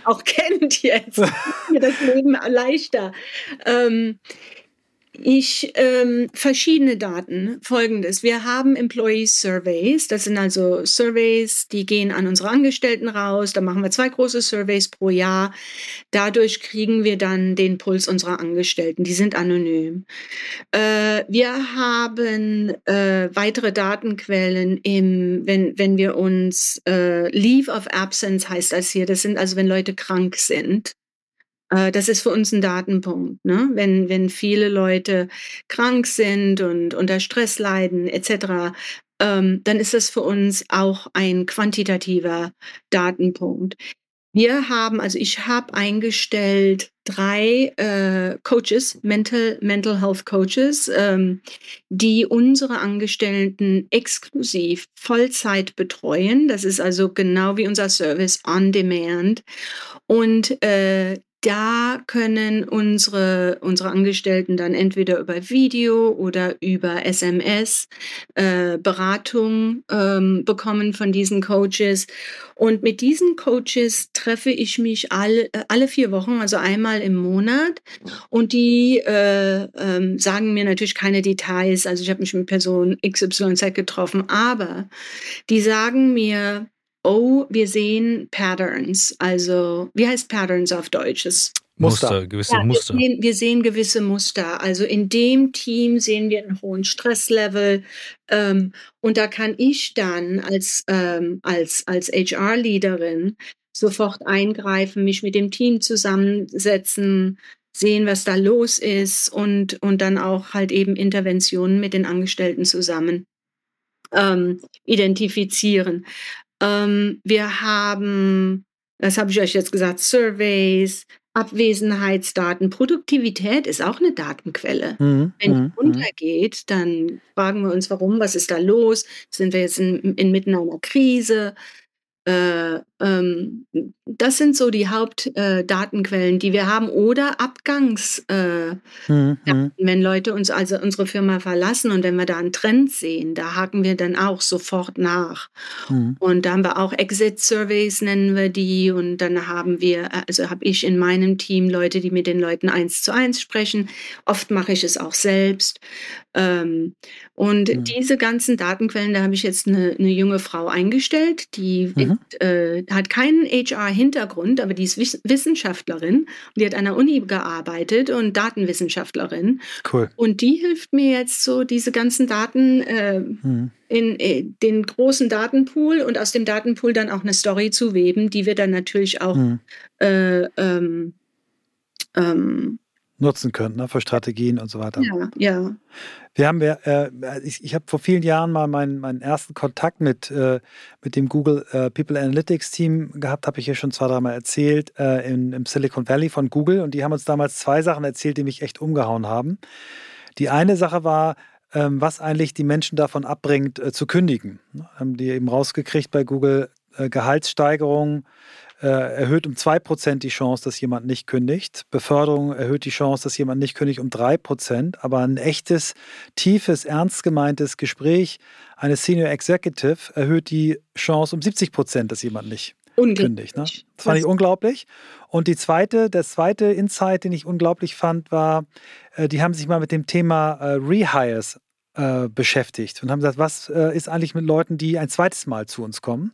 auch kennt jetzt. mir das Leben leichter. Ähm, ich ähm, verschiedene Daten. Folgendes: Wir haben Employee Surveys. Das sind also Surveys, die gehen an unsere Angestellten raus. Da machen wir zwei große Surveys pro Jahr. Dadurch kriegen wir dann den Puls unserer Angestellten. Die sind anonym. Äh, wir haben äh, weitere Datenquellen im, wenn wenn wir uns äh, Leave of Absence heißt das hier. Das sind also wenn Leute krank sind. Äh, das ist für uns ein Datenpunkt. Ne? Wenn, wenn viele Leute krank sind und unter Stress leiden etc., ähm, dann ist das für uns auch ein quantitativer Datenpunkt. Wir haben, also ich habe eingestellt drei äh, Coaches, Mental, Mental Health Coaches, ähm, die unsere Angestellten exklusiv Vollzeit betreuen. Das ist also genau wie unser Service on Demand. Und äh, da können unsere, unsere Angestellten dann entweder über Video oder über SMS äh, Beratung ähm, bekommen von diesen Coaches. Und mit diesen Coaches treffe ich mich alle, äh, alle vier Wochen, also einmal im Monat. Und die äh, äh, sagen mir natürlich keine Details. Also ich habe mich mit Person XYZ getroffen, aber die sagen mir, oh, wir sehen Patterns. Also, wie heißt Patterns auf Deutsch? Das Muster. Muster, gewisse ja, Muster. Wir sehen, wir sehen, gewisse Muster. Also in dem Team sehen wir einen hohen Stresslevel. Ähm, und da kann ich dann als, ähm, als, als HR-Leaderin sofort eingreifen, mich mit dem Team zusammensetzen, sehen, was da los ist und, und dann auch halt eben Interventionen mit den Angestellten zusammen ähm, identifizieren. Ähm, wir haben, das habe ich euch jetzt gesagt, Surveys, Abwesenheitsdaten, Produktivität ist auch eine Datenquelle. Mhm. Wenn die mhm, mhm. runtergeht, dann fragen wir uns, warum, was ist da los? Sind wir jetzt in, inmitten einer Krise? Äh, ähm, das sind so die Hauptdatenquellen, äh, die wir haben. Oder Abgangs, äh, mhm. wenn Leute uns also unsere Firma verlassen und wenn wir da einen Trend sehen, da haken wir dann auch sofort nach. Mhm. Und da haben wir auch Exit-Surveys, nennen wir die. Und dann haben wir, also habe ich in meinem Team Leute, die mit den Leuten eins zu eins sprechen. Oft mache ich es auch selbst. Ähm, und mhm. diese ganzen Datenquellen, da habe ich jetzt eine, eine junge Frau eingestellt, die mhm. äh, hat keinen HR-Hintergrund, aber die ist Wissenschaftlerin und die hat an der Uni gearbeitet und Datenwissenschaftlerin. Cool. Und die hilft mir jetzt so, diese ganzen Daten äh, mhm. in äh, den großen Datenpool und aus dem Datenpool dann auch eine Story zu weben, die wir dann natürlich auch mhm. äh, ähm, ähm, nutzen können ne, für Strategien und so weiter. Ja, ja. Wir haben ja, äh, ich, ich habe vor vielen Jahren mal meinen, meinen ersten Kontakt mit, äh, mit dem Google äh, People Analytics Team gehabt, habe ich ja schon zwei, dreimal erzählt, äh, in, im Silicon Valley von Google. Und die haben uns damals zwei Sachen erzählt, die mich echt umgehauen haben. Die eine Sache war, ähm, was eigentlich die Menschen davon abbringt, äh, zu kündigen. Haben die eben rausgekriegt bei Google äh, Gehaltssteigerungen erhöht um 2% die Chance, dass jemand nicht kündigt. Beförderung erhöht die Chance, dass jemand nicht kündigt um 3%. Aber ein echtes, tiefes, ernst gemeintes Gespräch eines Senior Executive erhöht die Chance um 70%, dass jemand nicht kündigt. Ne? Das fand ich unglaublich. Und die zweite, der zweite Insight, den ich unglaublich fand, war, äh, die haben sich mal mit dem Thema äh, Rehires äh, beschäftigt und haben gesagt, was äh, ist eigentlich mit Leuten, die ein zweites Mal zu uns kommen?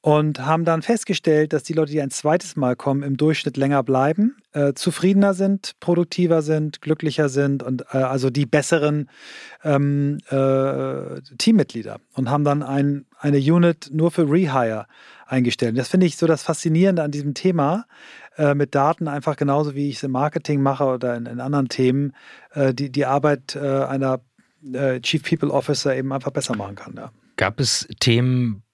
Und haben dann festgestellt, dass die Leute, die ein zweites Mal kommen, im Durchschnitt länger bleiben, äh, zufriedener sind, produktiver sind, glücklicher sind und äh, also die besseren ähm, äh, Teammitglieder und haben dann ein, eine Unit nur für Rehire eingestellt. Das finde ich so das Faszinierende an diesem Thema äh, mit Daten, einfach genauso wie ich es im Marketing mache oder in, in anderen Themen, äh, die die Arbeit äh, einer Chief People Officer eben einfach besser machen kann. Ja. Gab es Themen,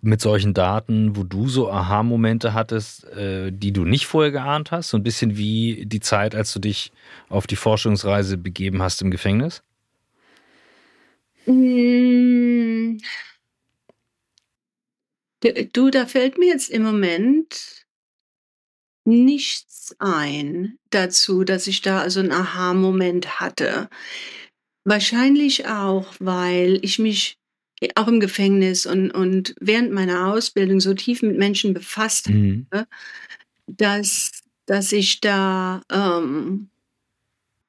mit solchen Daten, wo du so Aha-Momente hattest, äh, die du nicht vorher geahnt hast? So ein bisschen wie die Zeit, als du dich auf die Forschungsreise begeben hast im Gefängnis? Mm. Du, da fällt mir jetzt im Moment nichts ein dazu, dass ich da also einen Aha-Moment hatte. Wahrscheinlich auch, weil ich mich auch im Gefängnis und, und während meiner Ausbildung so tief mit Menschen befasst mhm. habe, dass, dass ich da, ähm,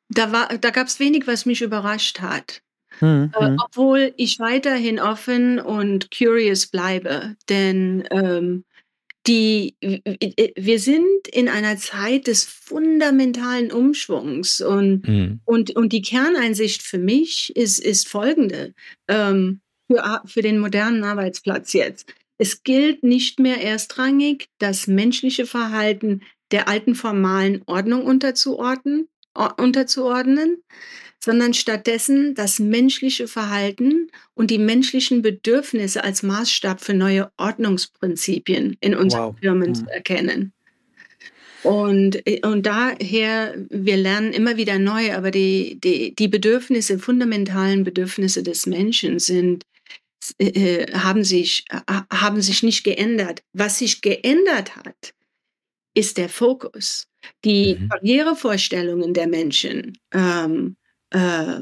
da da gab es wenig, was mich überrascht hat. Mhm. Äh, mhm. obwohl ich weiterhin offen und curious bleibe. Denn ähm, die, wir sind in einer Zeit des fundamentalen Umschwungs und, mhm. und, und die Kerneinsicht für mich ist, ist folgende. Ähm, für, für den modernen Arbeitsplatz jetzt. Es gilt nicht mehr erstrangig, das menschliche Verhalten der alten formalen Ordnung unterzuordnen, unterzuordnen, sondern stattdessen das menschliche Verhalten und die menschlichen Bedürfnisse als Maßstab für neue Ordnungsprinzipien in unseren wow. Firmen mhm. zu erkennen. Und, und daher, wir lernen immer wieder neu, aber die, die, die Bedürfnisse, fundamentalen Bedürfnisse des Menschen sind äh, äh, haben, sich, äh, haben sich nicht geändert. Was sich geändert hat, ist der Fokus. Die mhm. Karrierevorstellungen der Menschen ähm, äh,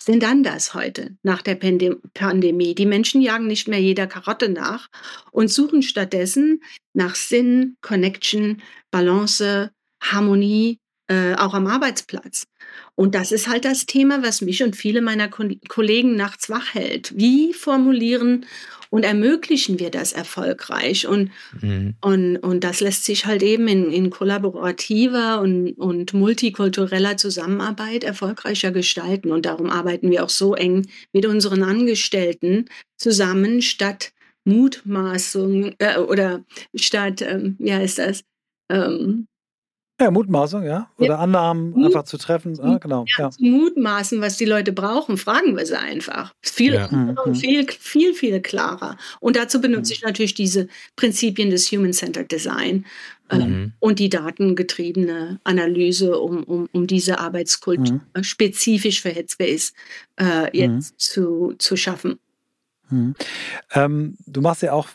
sind anders heute nach der Pandemie. Die Menschen jagen nicht mehr jeder Karotte nach und suchen stattdessen nach Sinn, Connection, Balance, Harmonie, äh, auch am Arbeitsplatz. Und das ist halt das Thema, was mich und viele meiner Ko Kollegen nachts wach hält. Wie formulieren und ermöglichen wir das erfolgreich? Und, mhm. und, und das lässt sich halt eben in, in kollaborativer und, und multikultureller Zusammenarbeit erfolgreicher gestalten. Und darum arbeiten wir auch so eng mit unseren Angestellten zusammen, statt Mutmaßung äh, oder statt, ähm, wie heißt das? Ähm, ja, Mutmaßung, ja. Oder ja. Annahmen Mut einfach zu treffen. Ah, genau. Ja, ja. Mutmaßen, was die Leute brauchen, fragen wir sie einfach. Viel, ja. Mhm. viel, viel, viel klarer. Und dazu benutze mhm. ich natürlich diese Prinzipien des Human-Centered Design äh, mhm. und die datengetriebene Analyse, um, um, um diese Arbeitskultur mhm. spezifisch für Headspace äh, jetzt mhm. zu, zu schaffen. Mhm. Ähm, du machst ja auch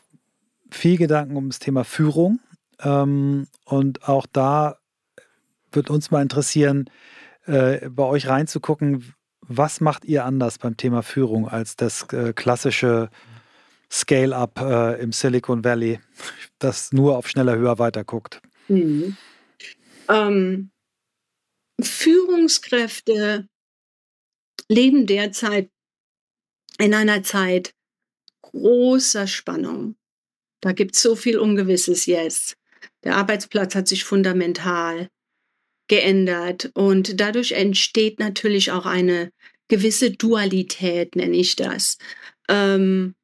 viel Gedanken um das Thema Führung. Ähm, und auch da würde uns mal interessieren, äh, bei euch reinzugucken, was macht ihr anders beim Thema Führung als das äh, klassische Scale-up äh, im Silicon Valley, das nur auf schneller, höher weiter guckt? Mhm. Ähm, Führungskräfte leben derzeit in einer Zeit großer Spannung. Da gibt es so viel Ungewisses jetzt. Der Arbeitsplatz hat sich fundamental geändert. Und dadurch entsteht natürlich auch eine gewisse Dualität, nenne ich das. Ähm,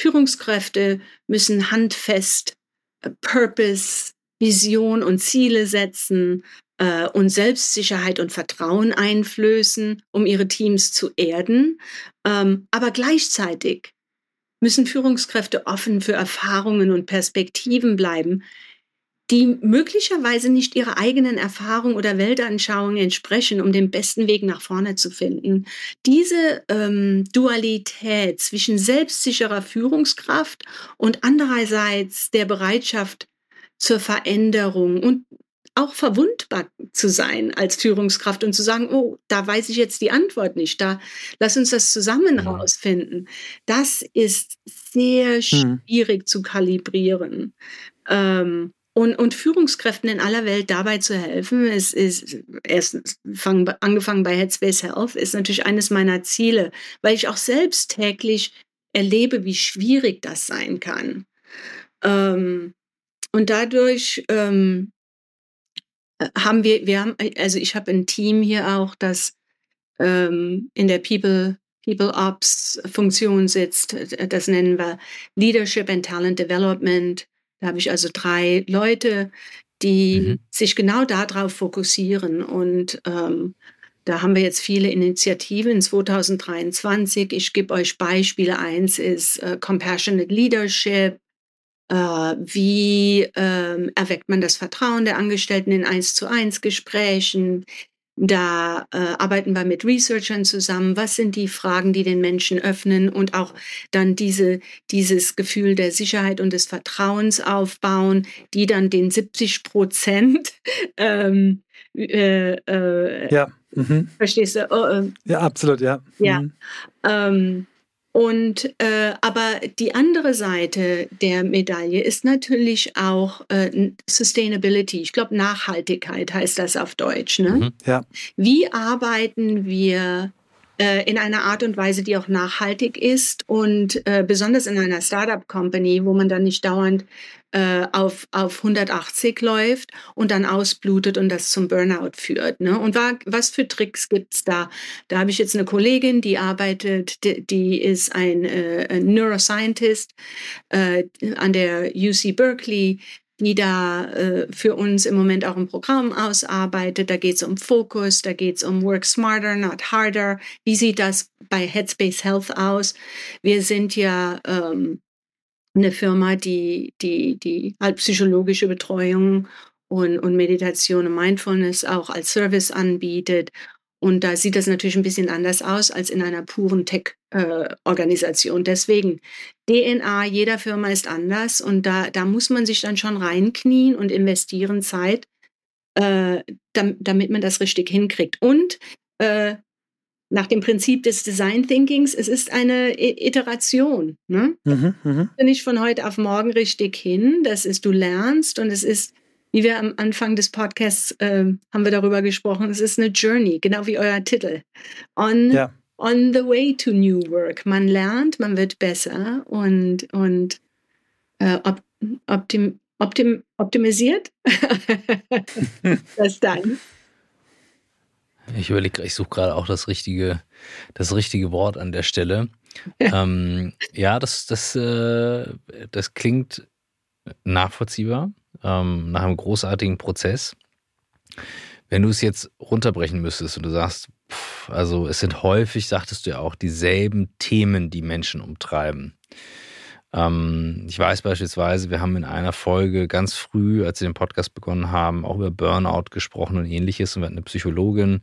Führungskräfte müssen handfest äh, Purpose, Vision und Ziele setzen, äh, und Selbstsicherheit und Vertrauen einflößen, um ihre Teams zu erden. Ähm, aber gleichzeitig müssen Führungskräfte offen für Erfahrungen und Perspektiven bleiben, die möglicherweise nicht ihrer eigenen Erfahrung oder Weltanschauung entsprechen, um den besten Weg nach vorne zu finden. Diese ähm, Dualität zwischen selbstsicherer Führungskraft und andererseits der Bereitschaft zur Veränderung und auch verwundbar zu sein als Führungskraft und zu sagen, oh, da weiß ich jetzt die Antwort nicht, da lass uns das zusammen ja. rausfinden. Das ist sehr hm. schwierig hm. zu kalibrieren. Ähm, und, und Führungskräften in aller Welt dabei zu helfen, ist, ist erst fang, angefangen bei Headspace Health, ist natürlich eines meiner Ziele, weil ich auch selbst täglich erlebe, wie schwierig das sein kann. Ähm, und dadurch ähm, haben wir, wir haben, also ich habe ein Team hier auch, das ähm, in der People People Ops Funktion sitzt. Das nennen wir Leadership and Talent Development. Da habe ich also drei Leute, die mhm. sich genau darauf fokussieren. Und ähm, da haben wir jetzt viele Initiativen 2023. Ich gebe euch Beispiele. Eins ist äh, Compassionate Leadership. Äh, wie äh, erweckt man das Vertrauen der Angestellten in eins zu eins Gesprächen? Da äh, arbeiten wir mit Researchern zusammen. Was sind die Fragen, die den Menschen öffnen und auch dann diese, dieses Gefühl der Sicherheit und des Vertrauens aufbauen, die dann den 70 Prozent ähm, äh, äh, ja. Mhm. Verstehst du? Oh, äh, ja, absolut, ja. Ja. Mhm. Ähm, und äh, aber die andere Seite der Medaille ist natürlich auch äh, Sustainability. Ich glaube, Nachhaltigkeit heißt das auf Deutsch. Ne? Mhm, ja. Wie arbeiten wir äh, in einer Art und Weise, die auch nachhaltig ist und äh, besonders in einer Startup-Company, wo man dann nicht dauernd äh, auf, auf 180 läuft und dann ausblutet und das zum Burnout führt. Ne? Und war, was für Tricks gibt es da? Da habe ich jetzt eine Kollegin, die arbeitet, die, die ist ein äh, Neuroscientist äh, an der UC Berkeley, die da äh, für uns im Moment auch ein Programm ausarbeitet. Da geht es um Fokus, da geht es um Work Smarter, not Harder. Wie sieht das bei Headspace Health aus? Wir sind ja ähm, eine Firma, die, die, die halt psychologische Betreuung und, und Meditation und Mindfulness auch als Service anbietet. Und da sieht das natürlich ein bisschen anders aus als in einer puren Tech-Organisation. Äh, Deswegen, DNA jeder Firma ist anders und da, da muss man sich dann schon reinknien und investieren Zeit, äh, damit man das richtig hinkriegt. Und äh, nach dem Prinzip des Design Thinkings, es ist eine Iteration. Ne? Mhm, mh. Nicht von heute auf morgen richtig hin. Das ist, du lernst und es ist, wie wir am Anfang des Podcasts äh, haben wir darüber gesprochen, es ist eine Journey, genau wie euer Titel. On, ja. on the way to new work. Man lernt, man wird besser und, und äh, op, optim, optim, optimisiert. das dann. Ich überlege, ich suche gerade auch das richtige, das richtige Wort an der Stelle. Ja, ähm, ja das, das, äh, das klingt nachvollziehbar ähm, nach einem großartigen Prozess. Wenn du es jetzt runterbrechen müsstest und du sagst, pff, also es sind häufig, sagtest du ja auch, dieselben Themen, die Menschen umtreiben. Ähm, ich weiß beispielsweise, wir haben in einer Folge ganz früh, als wir den Podcast begonnen haben, auch über Burnout gesprochen und ähnliches. Und wir hatten eine Psychologin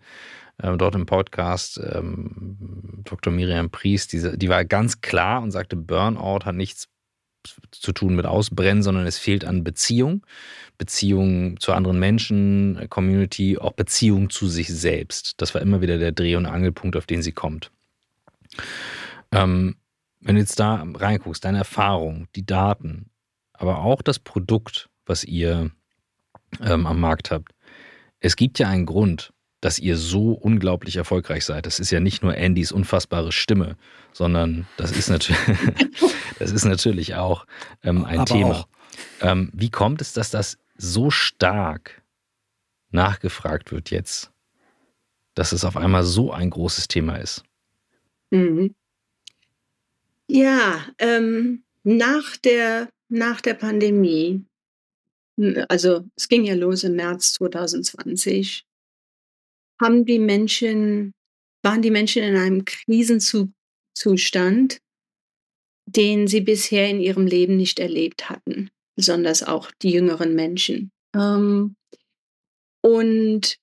äh, dort im Podcast, ähm, Dr. Miriam Priest, die, die war ganz klar und sagte, Burnout hat nichts zu tun mit Ausbrennen, sondern es fehlt an Beziehung. Beziehung zu anderen Menschen, Community, auch Beziehung zu sich selbst. Das war immer wieder der Dreh- und Angelpunkt, auf den sie kommt. Ähm, wenn du jetzt da reinguckst, deine Erfahrung, die Daten, aber auch das Produkt, was ihr ähm, am Markt habt, es gibt ja einen Grund, dass ihr so unglaublich erfolgreich seid. Das ist ja nicht nur Andys unfassbare Stimme, sondern das ist natürlich, das ist natürlich auch ähm, ein aber Thema. Ähm, wie kommt es, dass das so stark nachgefragt wird jetzt, dass es auf einmal so ein großes Thema ist? Mhm. Ja, ähm, nach, der, nach der Pandemie also es ging ja los im März 2020, haben die Menschen, waren die Menschen in einem Krisenzustand, den sie bisher in ihrem Leben nicht erlebt hatten, besonders auch die jüngeren Menschen. Ähm, und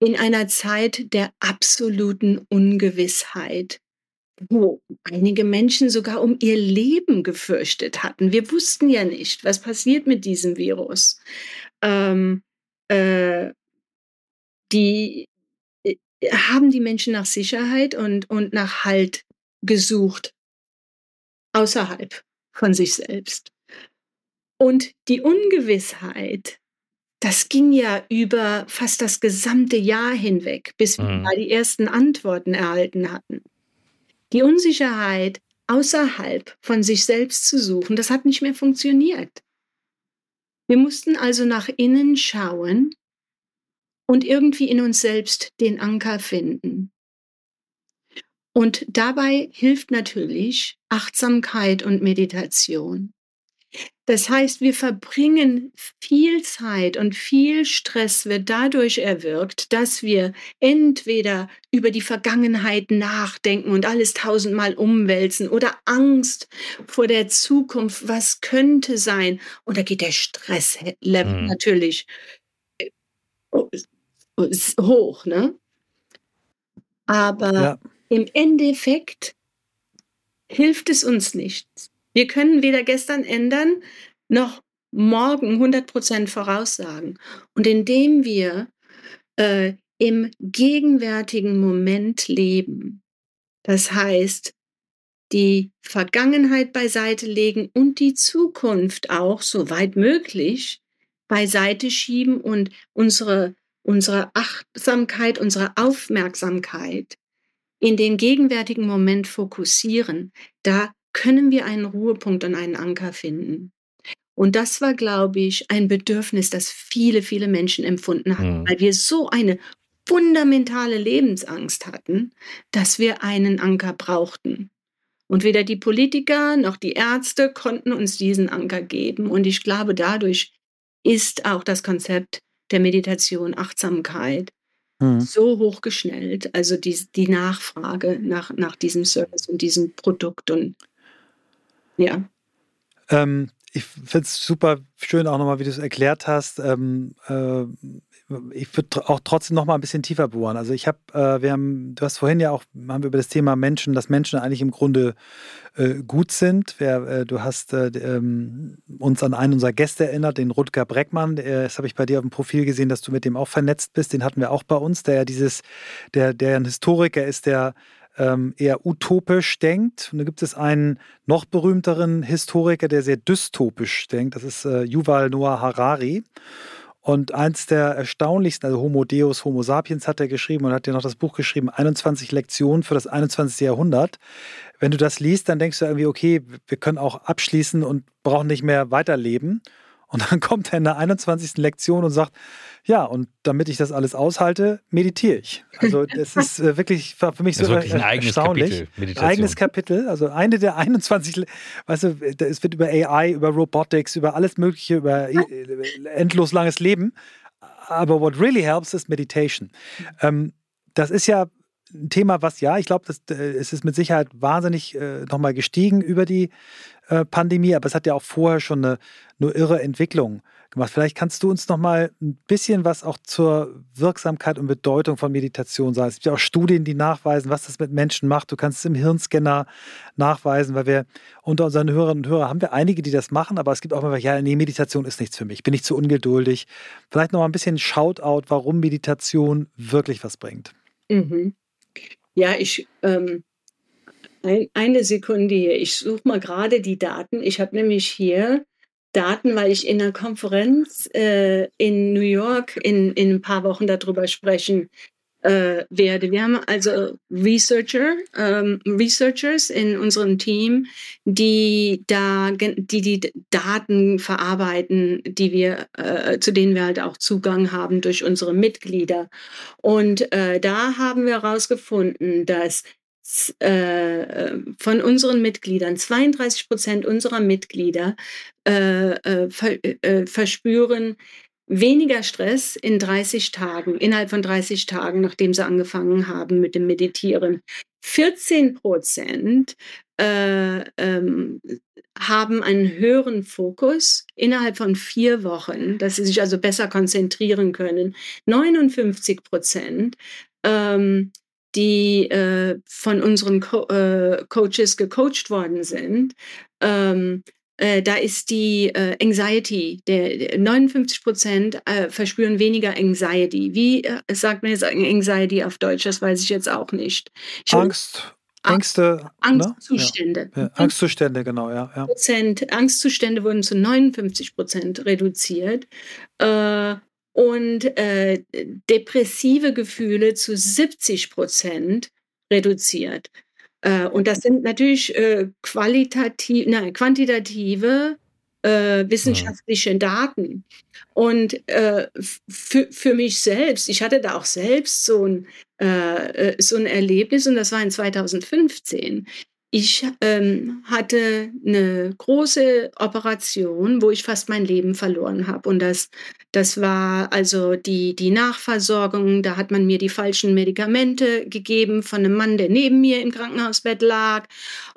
in einer Zeit der absoluten Ungewissheit, wo einige Menschen sogar um ihr Leben gefürchtet hatten. Wir wussten ja nicht, was passiert mit diesem Virus. Ähm, äh, die äh, haben die Menschen nach Sicherheit und, und nach Halt gesucht, außerhalb von sich selbst. Und die Ungewissheit, das ging ja über fast das gesamte Jahr hinweg, bis mhm. wir die ersten Antworten erhalten hatten. Die Unsicherheit außerhalb von sich selbst zu suchen, das hat nicht mehr funktioniert. Wir mussten also nach innen schauen und irgendwie in uns selbst den Anker finden. Und dabei hilft natürlich Achtsamkeit und Meditation. Das heißt, wir verbringen viel Zeit und viel Stress wird dadurch erwirkt, dass wir entweder über die Vergangenheit nachdenken und alles tausendmal umwälzen oder Angst vor der Zukunft, was könnte sein. Und da geht der Stresslevel mhm. natürlich äh, hoch, ne? Aber ja. im Endeffekt hilft es uns nichts. Wir können weder gestern ändern, noch morgen 100% voraussagen. Und indem wir äh, im gegenwärtigen Moment leben, das heißt, die Vergangenheit beiseite legen und die Zukunft auch, soweit möglich, beiseite schieben und unsere, unsere Achtsamkeit, unsere Aufmerksamkeit in den gegenwärtigen Moment fokussieren, da können wir einen Ruhepunkt und einen Anker finden. Und das war, glaube ich, ein Bedürfnis, das viele, viele Menschen empfunden hatten, mhm. weil wir so eine fundamentale Lebensangst hatten, dass wir einen Anker brauchten. Und weder die Politiker noch die Ärzte konnten uns diesen Anker geben. Und ich glaube, dadurch ist auch das Konzept der Meditation, Achtsamkeit mhm. so hochgeschnellt. Also die, die Nachfrage nach, nach diesem Service und diesem Produkt. Und ja. Ähm, ich finde es super schön auch nochmal, wie du es erklärt hast. Ähm, äh, ich würde auch trotzdem noch mal ein bisschen tiefer bohren. Also ich habe, äh, wir haben, du hast vorhin ja auch, haben wir über das Thema Menschen, dass Menschen eigentlich im Grunde äh, gut sind. Wer, äh, du hast äh, ähm, uns an einen unserer Gäste erinnert, den Rutger Breckmann. das habe ich bei dir auf dem Profil gesehen, dass du mit dem auch vernetzt bist. Den hatten wir auch bei uns, der ja dieses, der, der ein Historiker ist, der ähm, eher utopisch denkt. Und da gibt es einen noch berühmteren Historiker, der sehr dystopisch denkt. Das ist äh, Yuval Noah Harari. Und eins der erstaunlichsten, also Homo Deus, Homo Sapiens hat er geschrieben und hat ja noch das Buch geschrieben, 21 Lektionen für das 21. Jahrhundert. Wenn du das liest, dann denkst du irgendwie, okay, wir können auch abschließen und brauchen nicht mehr weiterleben. Und dann kommt er in der 21. Lektion und sagt, ja, und damit ich das alles aushalte, meditiere ich. Also es ist äh, wirklich für mich so wirklich ein eigenes erstaunlich. Kapitel, eigenes Kapitel, also eine der 21, weißt du, es wird über AI, über Robotics, über alles mögliche, über äh, endlos langes Leben. Aber what really helps ist Meditation. Ähm, das ist ja ein Thema, was ja, ich glaube, äh, es ist mit Sicherheit wahnsinnig äh, nochmal gestiegen über die äh, Pandemie, aber es hat ja auch vorher schon eine, eine irre Entwicklung gemacht. Vielleicht kannst du uns noch mal ein bisschen was auch zur Wirksamkeit und Bedeutung von Meditation sagen. Es gibt ja auch Studien, die nachweisen, was das mit Menschen macht. Du kannst es im Hirnscanner nachweisen, weil wir unter unseren Hörerinnen und Hörern haben wir einige, die das machen, aber es gibt auch immer, ja, nee, Meditation ist nichts für mich, bin ich zu ungeduldig. Vielleicht noch mal ein bisschen Shoutout, warum Meditation wirklich was bringt. Mhm. Ja, ich ähm, ein, eine Sekunde hier. Ich suche mal gerade die Daten. Ich habe nämlich hier Daten, weil ich in einer Konferenz äh, in New York in, in ein paar Wochen darüber sprechen äh, werde. Wir haben also Researcher, ähm, Researchers in unserem Team, die da die die Daten verarbeiten, die wir äh, zu denen wir halt auch Zugang haben durch unsere Mitglieder. Und äh, da haben wir herausgefunden, dass äh, von unseren Mitgliedern, 32 Prozent unserer Mitglieder äh, äh, ver, äh, verspüren weniger Stress in 30 Tagen, innerhalb von 30 Tagen, nachdem sie angefangen haben mit dem Meditieren. 14 Prozent äh, ähm, haben einen höheren Fokus innerhalb von vier Wochen, dass sie sich also besser konzentrieren können. 59 Prozent, ähm, die äh, von unseren Co äh, Coaches gecoacht worden sind, ähm, äh, da ist die äh, Anxiety, der, 59 Prozent äh, verspüren weniger Anxiety. Wie äh, sagt man jetzt Anxiety auf Deutsch? Das weiß ich jetzt auch nicht. Ich Angst. Ängste. Angstzustände. Ne? Ja. Ja, Angstzustände, genau, ja. ja. Prozent, Angstzustände wurden zu 59 Prozent reduziert. Äh, und äh, depressive Gefühle zu 70 Prozent reduziert. Äh, und das sind natürlich äh, qualitativ, nein, quantitative äh, wissenschaftliche Daten. Und äh, für, mich selbst, ich hatte da auch selbst so ein, äh, äh, so ein Erlebnis und das war in 2015. Ich ähm, hatte eine große Operation, wo ich fast mein Leben verloren habe. Und das, das war also die, die Nachversorgung. Da hat man mir die falschen Medikamente gegeben von einem Mann, der neben mir im Krankenhausbett lag.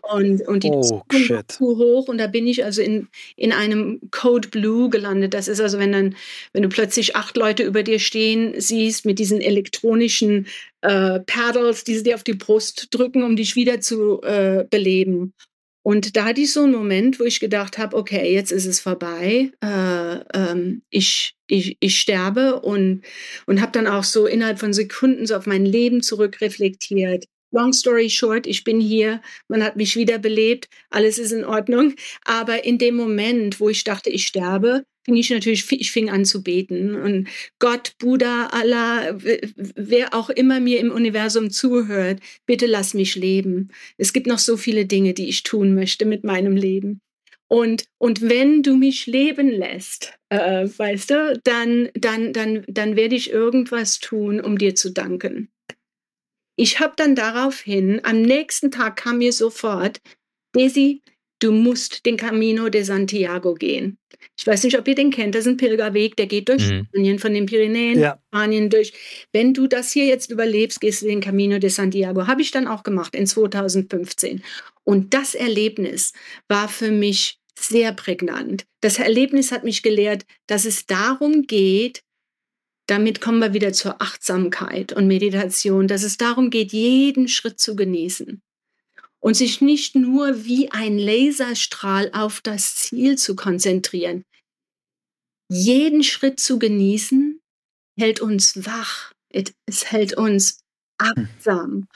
Und, und die oh, war zu hoch. Und da bin ich also in, in einem Code Blue gelandet. Das ist also, wenn dann, wenn du plötzlich acht Leute über dir stehen siehst mit diesen elektronischen äh, Paddles, die sie dir auf die Brust drücken, um dich wieder zu äh, beleben. Und da hatte ich so einen Moment, wo ich gedacht habe, okay, jetzt ist es vorbei. Äh, ähm, ich, ich, ich sterbe und, und habe dann auch so innerhalb von Sekunden so auf mein Leben zurückreflektiert. Long story short, ich bin hier, man hat mich wiederbelebt, alles ist in Ordnung. Aber in dem Moment, wo ich dachte, ich sterbe, fing ich natürlich, ich fing an zu beten. Und Gott, Buddha, Allah, wer auch immer mir im Universum zuhört, bitte lass mich leben. Es gibt noch so viele Dinge, die ich tun möchte mit meinem Leben. Und, und wenn du mich leben lässt, äh, weißt du, dann, dann, dann, dann werde ich irgendwas tun, um dir zu danken. Ich habe dann daraufhin, am nächsten Tag kam mir sofort, Daisy, du musst den Camino de Santiago gehen. Ich weiß nicht, ob ihr den kennt. Das ist ein Pilgerweg, der geht durch mhm. Spanien, von den Pyrenäen, ja. Spanien durch. Wenn du das hier jetzt überlebst, gehst du den Camino de Santiago. Habe ich dann auch gemacht in 2015. Und das Erlebnis war für mich sehr prägnant. Das Erlebnis hat mich gelehrt, dass es darum geht, damit kommen wir wieder zur Achtsamkeit und Meditation, dass es darum geht, jeden Schritt zu genießen. Und sich nicht nur wie ein Laserstrahl auf das Ziel zu konzentrieren. Jeden Schritt zu genießen hält uns wach, es hält uns achtsam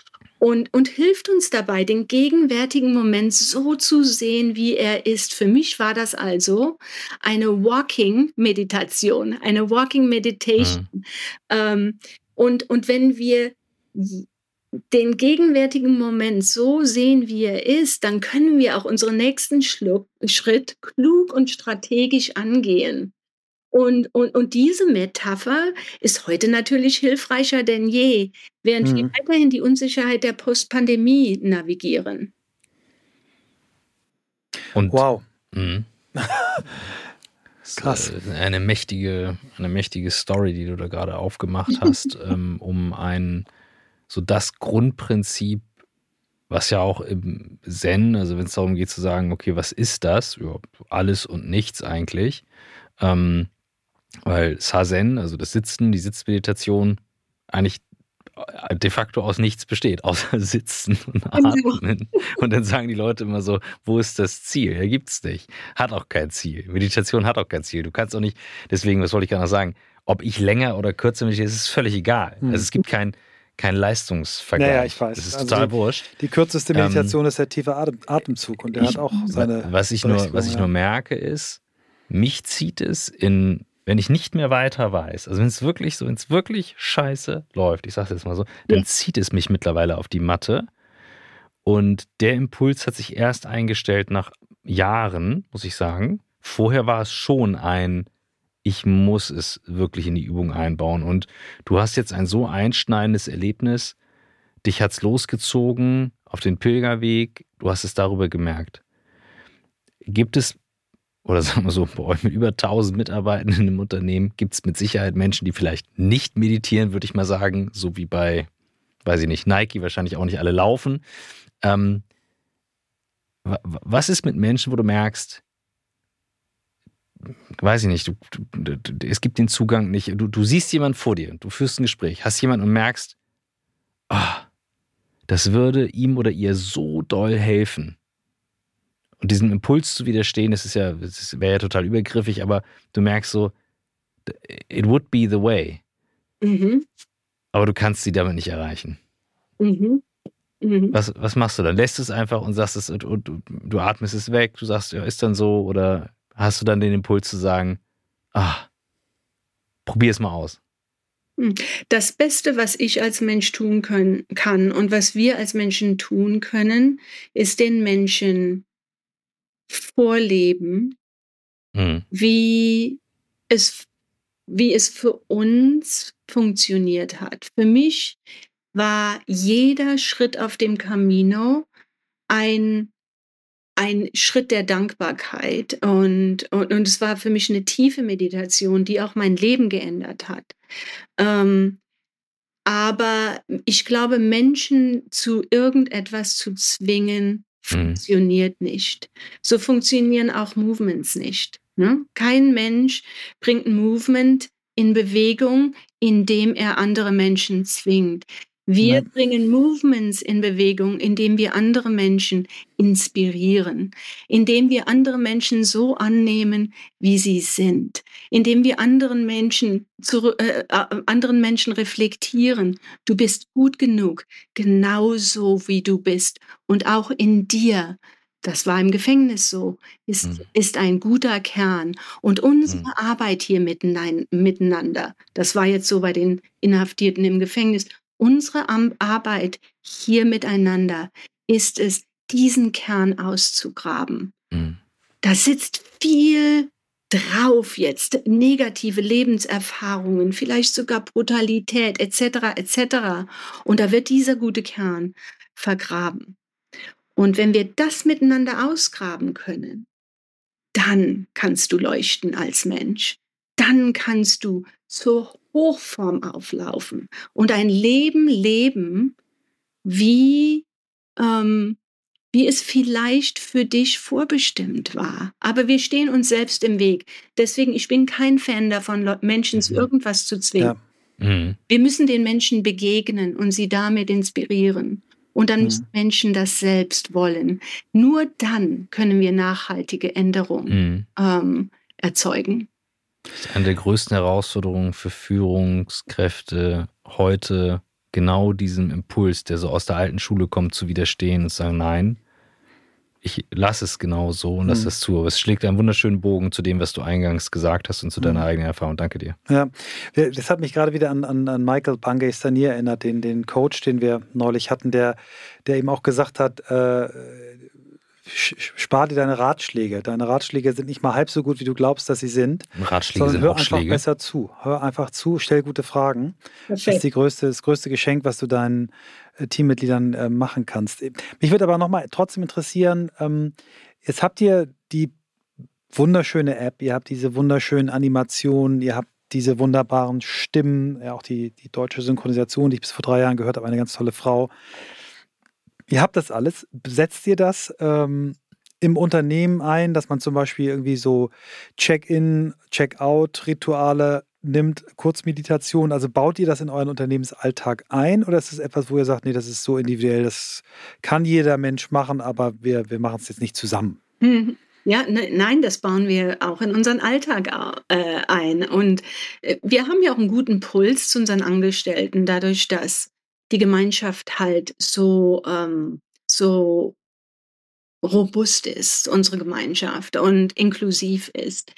und, und hilft uns dabei, den gegenwärtigen Moment so zu sehen, wie er ist. Für mich war das also eine Walking-Meditation, eine Walking-Meditation. Mhm. Ähm, und, und wenn wir den gegenwärtigen Moment so sehen, wie er ist, dann können wir auch unseren nächsten Schluck, Schritt klug und strategisch angehen. Und, und, und diese Metapher ist heute natürlich hilfreicher denn je, während mhm. wir weiterhin die Unsicherheit der Postpandemie navigieren. Und, wow. Mh. Krass. Äh, eine mächtige, eine mächtige Story, die du da gerade aufgemacht hast, ähm, um ein so das Grundprinzip, was ja auch im Zen, also wenn es darum geht zu sagen, okay, was ist das? Ja, alles und nichts eigentlich. Ähm, weil Sazen, also das Sitzen, die Sitzmeditation, eigentlich de facto aus nichts besteht, außer Sitzen und. Atmen. Und dann sagen die Leute immer so, wo ist das Ziel? Ja, gibt's nicht. Hat auch kein Ziel. Meditation hat auch kein Ziel. Du kannst auch nicht, deswegen, was wollte ich gerade sagen, ob ich länger oder kürzer meditiere, ist völlig egal. Mhm. Also es gibt kein, kein Leistungsvergleich. Naja, ich weiß. Das ist also total die, wurscht. Die kürzeste ähm, Meditation ähm, ist der tiefe Atem, Atemzug und der ich, hat auch seine. Was ich, nur, was ich ja. nur merke, ist, mich zieht es in wenn ich nicht mehr weiter weiß, also wenn es wirklich so, wenn es wirklich scheiße läuft, ich sage es jetzt mal so, dann ja. zieht es mich mittlerweile auf die Matte. Und der Impuls hat sich erst eingestellt nach Jahren, muss ich sagen. Vorher war es schon ein, ich muss es wirklich in die Übung einbauen. Und du hast jetzt ein so einschneidendes Erlebnis, dich hat es losgezogen, auf den Pilgerweg, du hast es darüber gemerkt. Gibt es, oder sagen wir so, bei euch mit über 1000 Mitarbeitenden im Unternehmen, gibt es mit Sicherheit Menschen, die vielleicht nicht meditieren, würde ich mal sagen, so wie bei, weiß ich nicht, Nike, wahrscheinlich auch nicht alle laufen. Ähm, was ist mit Menschen, wo du merkst, weiß ich nicht, du, du, du, es gibt den Zugang nicht, du, siehst jemanden vor dir, du führst ein Gespräch, hast jemanden und merkst, oh, das würde ihm oder ihr so doll helfen. Und diesem Impuls zu widerstehen, das ist ja, das wäre ja total übergriffig, aber du merkst so, it would be the way. Mhm. Aber du kannst sie damit nicht erreichen. Mhm. Mhm. Was, was machst du dann? Lässt es einfach und sagst es und, und du, atmest es weg, du sagst, ja, ist dann so, oder hast du dann den Impuls zu sagen, ah, probier es mal aus? Hm. Das Beste, was ich als Mensch tun können, kann und was wir als Menschen tun können, ist den Menschen vorleben, mhm. wie, es, wie es für uns funktioniert hat. Für mich war jeder Schritt auf dem Camino ein ein Schritt der Dankbarkeit und, und, und es war für mich eine tiefe Meditation, die auch mein Leben geändert hat. Ähm, aber ich glaube, Menschen zu irgendetwas zu zwingen. Funktioniert mhm. nicht. So funktionieren auch Movements nicht. Ne? Kein Mensch bringt ein Movement in Bewegung, indem er andere Menschen zwingt. Wir Nein. bringen Movements in Bewegung, indem wir andere Menschen inspirieren, indem wir andere Menschen so annehmen, wie sie sind, indem wir anderen Menschen, zu, äh, anderen Menschen reflektieren. Du bist gut genug, genauso wie du bist und auch in dir. Das war im Gefängnis so, ist, mhm. ist ein guter Kern. Und unsere mhm. Arbeit hier miteinander, das war jetzt so bei den Inhaftierten im Gefängnis, Unsere Arbeit hier miteinander ist es, diesen Kern auszugraben. Mhm. Da sitzt viel drauf jetzt, negative Lebenserfahrungen, vielleicht sogar Brutalität etc. etc. Und da wird dieser gute Kern vergraben. Und wenn wir das miteinander ausgraben können, dann kannst du leuchten als Mensch. Dann kannst du zur Hochform auflaufen und ein Leben leben, wie, ähm, wie es vielleicht für dich vorbestimmt war. Aber wir stehen uns selbst im Weg. Deswegen, ich bin kein Fan davon, Menschen zu mhm. irgendwas zu zwingen. Ja. Mhm. Wir müssen den Menschen begegnen und sie damit inspirieren. Und dann mhm. müssen Menschen das selbst wollen. Nur dann können wir nachhaltige Änderungen mhm. ähm, erzeugen. Das ist eine der größten Herausforderungen für Führungskräfte heute, genau diesem Impuls, der so aus der alten Schule kommt, zu widerstehen und zu sagen, nein, ich lasse es genau so und lasse mhm. das zu. Aber es schlägt einen wunderschönen Bogen zu dem, was du eingangs gesagt hast und zu deiner mhm. eigenen Erfahrung. Danke dir. Ja, das hat mich gerade wieder an, an, an Michael Pangay-Stanier erinnert, den, den Coach, den wir neulich hatten, der, der eben auch gesagt hat, äh, spar dir deine Ratschläge. Deine Ratschläge sind nicht mal halb so gut, wie du glaubst, dass sie sind. Ratschläge sind hör Ratschläge. einfach besser zu. Hör einfach zu, stell gute Fragen. Perfekt. Das ist die größte, das größte Geschenk, was du deinen äh, Teammitgliedern äh, machen kannst. Mich würde aber nochmal trotzdem interessieren, ähm, jetzt habt ihr die wunderschöne App, ihr habt diese wunderschönen Animationen, ihr habt diese wunderbaren Stimmen, ja auch die, die deutsche Synchronisation, die ich bis vor drei Jahren gehört habe, eine ganz tolle Frau. Ihr habt das alles. Setzt ihr das ähm, im Unternehmen ein, dass man zum Beispiel irgendwie so Check-in, Check-out-Rituale nimmt, Kurzmeditation? Also baut ihr das in euren Unternehmensalltag ein oder ist es etwas, wo ihr sagt, nee, das ist so individuell, das kann jeder Mensch machen, aber wir, wir machen es jetzt nicht zusammen? Mhm. Ja, ne, nein, das bauen wir auch in unseren Alltag äh, ein. Und äh, wir haben ja auch einen guten Puls zu unseren Angestellten, dadurch, dass die Gemeinschaft halt so, ähm, so robust ist, unsere Gemeinschaft und inklusiv ist.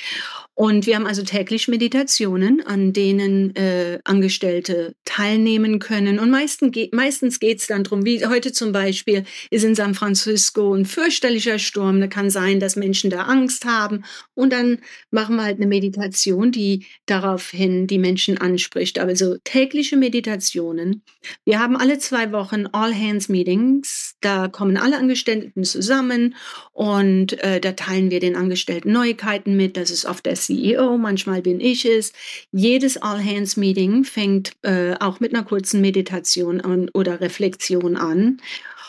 Und wir haben also täglich Meditationen, an denen äh, Angestellte teilnehmen können. Und meistens, ge meistens geht es dann darum, wie heute zum Beispiel ist in San Francisco ein fürchterlicher Sturm. Da kann sein, dass Menschen da Angst haben. Und dann machen wir halt eine Meditation, die daraufhin die Menschen anspricht. Also tägliche Meditationen. Wir haben alle zwei Wochen All-Hands-Meetings. Da kommen alle Angestellten zusammen und äh, da teilen wir den Angestellten Neuigkeiten mit. Das ist oft der CEO, manchmal bin ich es. Jedes All-Hands-Meeting fängt äh, auch mit einer kurzen Meditation an, oder Reflexion an.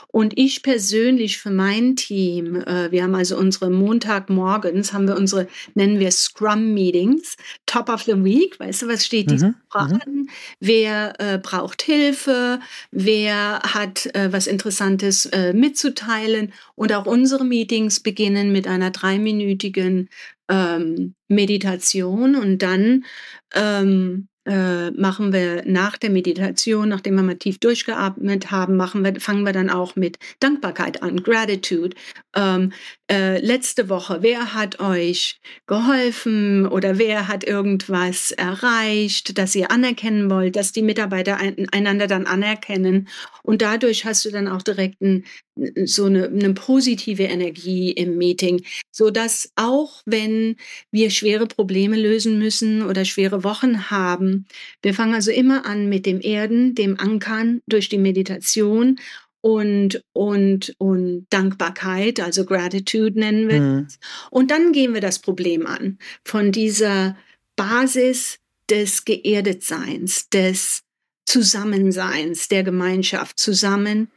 Und ich persönlich für mein Team, äh, wir haben also unsere Montagmorgens, haben wir unsere, nennen wir Scrum-Meetings, Top of the Week, weißt du, was steht diese Woche mhm. an? Wer äh, braucht Hilfe? Wer hat äh, was Interessantes äh, mitzuteilen? Und auch unsere Meetings beginnen mit einer dreiminütigen ähm, Meditation und dann ähm, äh, machen wir nach der Meditation, nachdem wir mal tief durchgeatmet haben, machen wir, fangen wir dann auch mit Dankbarkeit an, Gratitude. Ähm, äh, letzte Woche, wer hat euch geholfen oder wer hat irgendwas erreicht, dass ihr anerkennen wollt, dass die Mitarbeiter ein, einander dann anerkennen. Und dadurch hast du dann auch direkt ein, so eine, eine positive Energie im Meeting, so dass auch wenn wir schwere Probleme lösen müssen oder schwere Wochen haben, wir fangen also immer an mit dem Erden, dem Ankern durch die Meditation und, und, und Dankbarkeit, also Gratitude nennen wir mhm. es. Und dann gehen wir das Problem an von dieser Basis des Geerdetseins, des Zusammenseins, der Gemeinschaft. Zusammen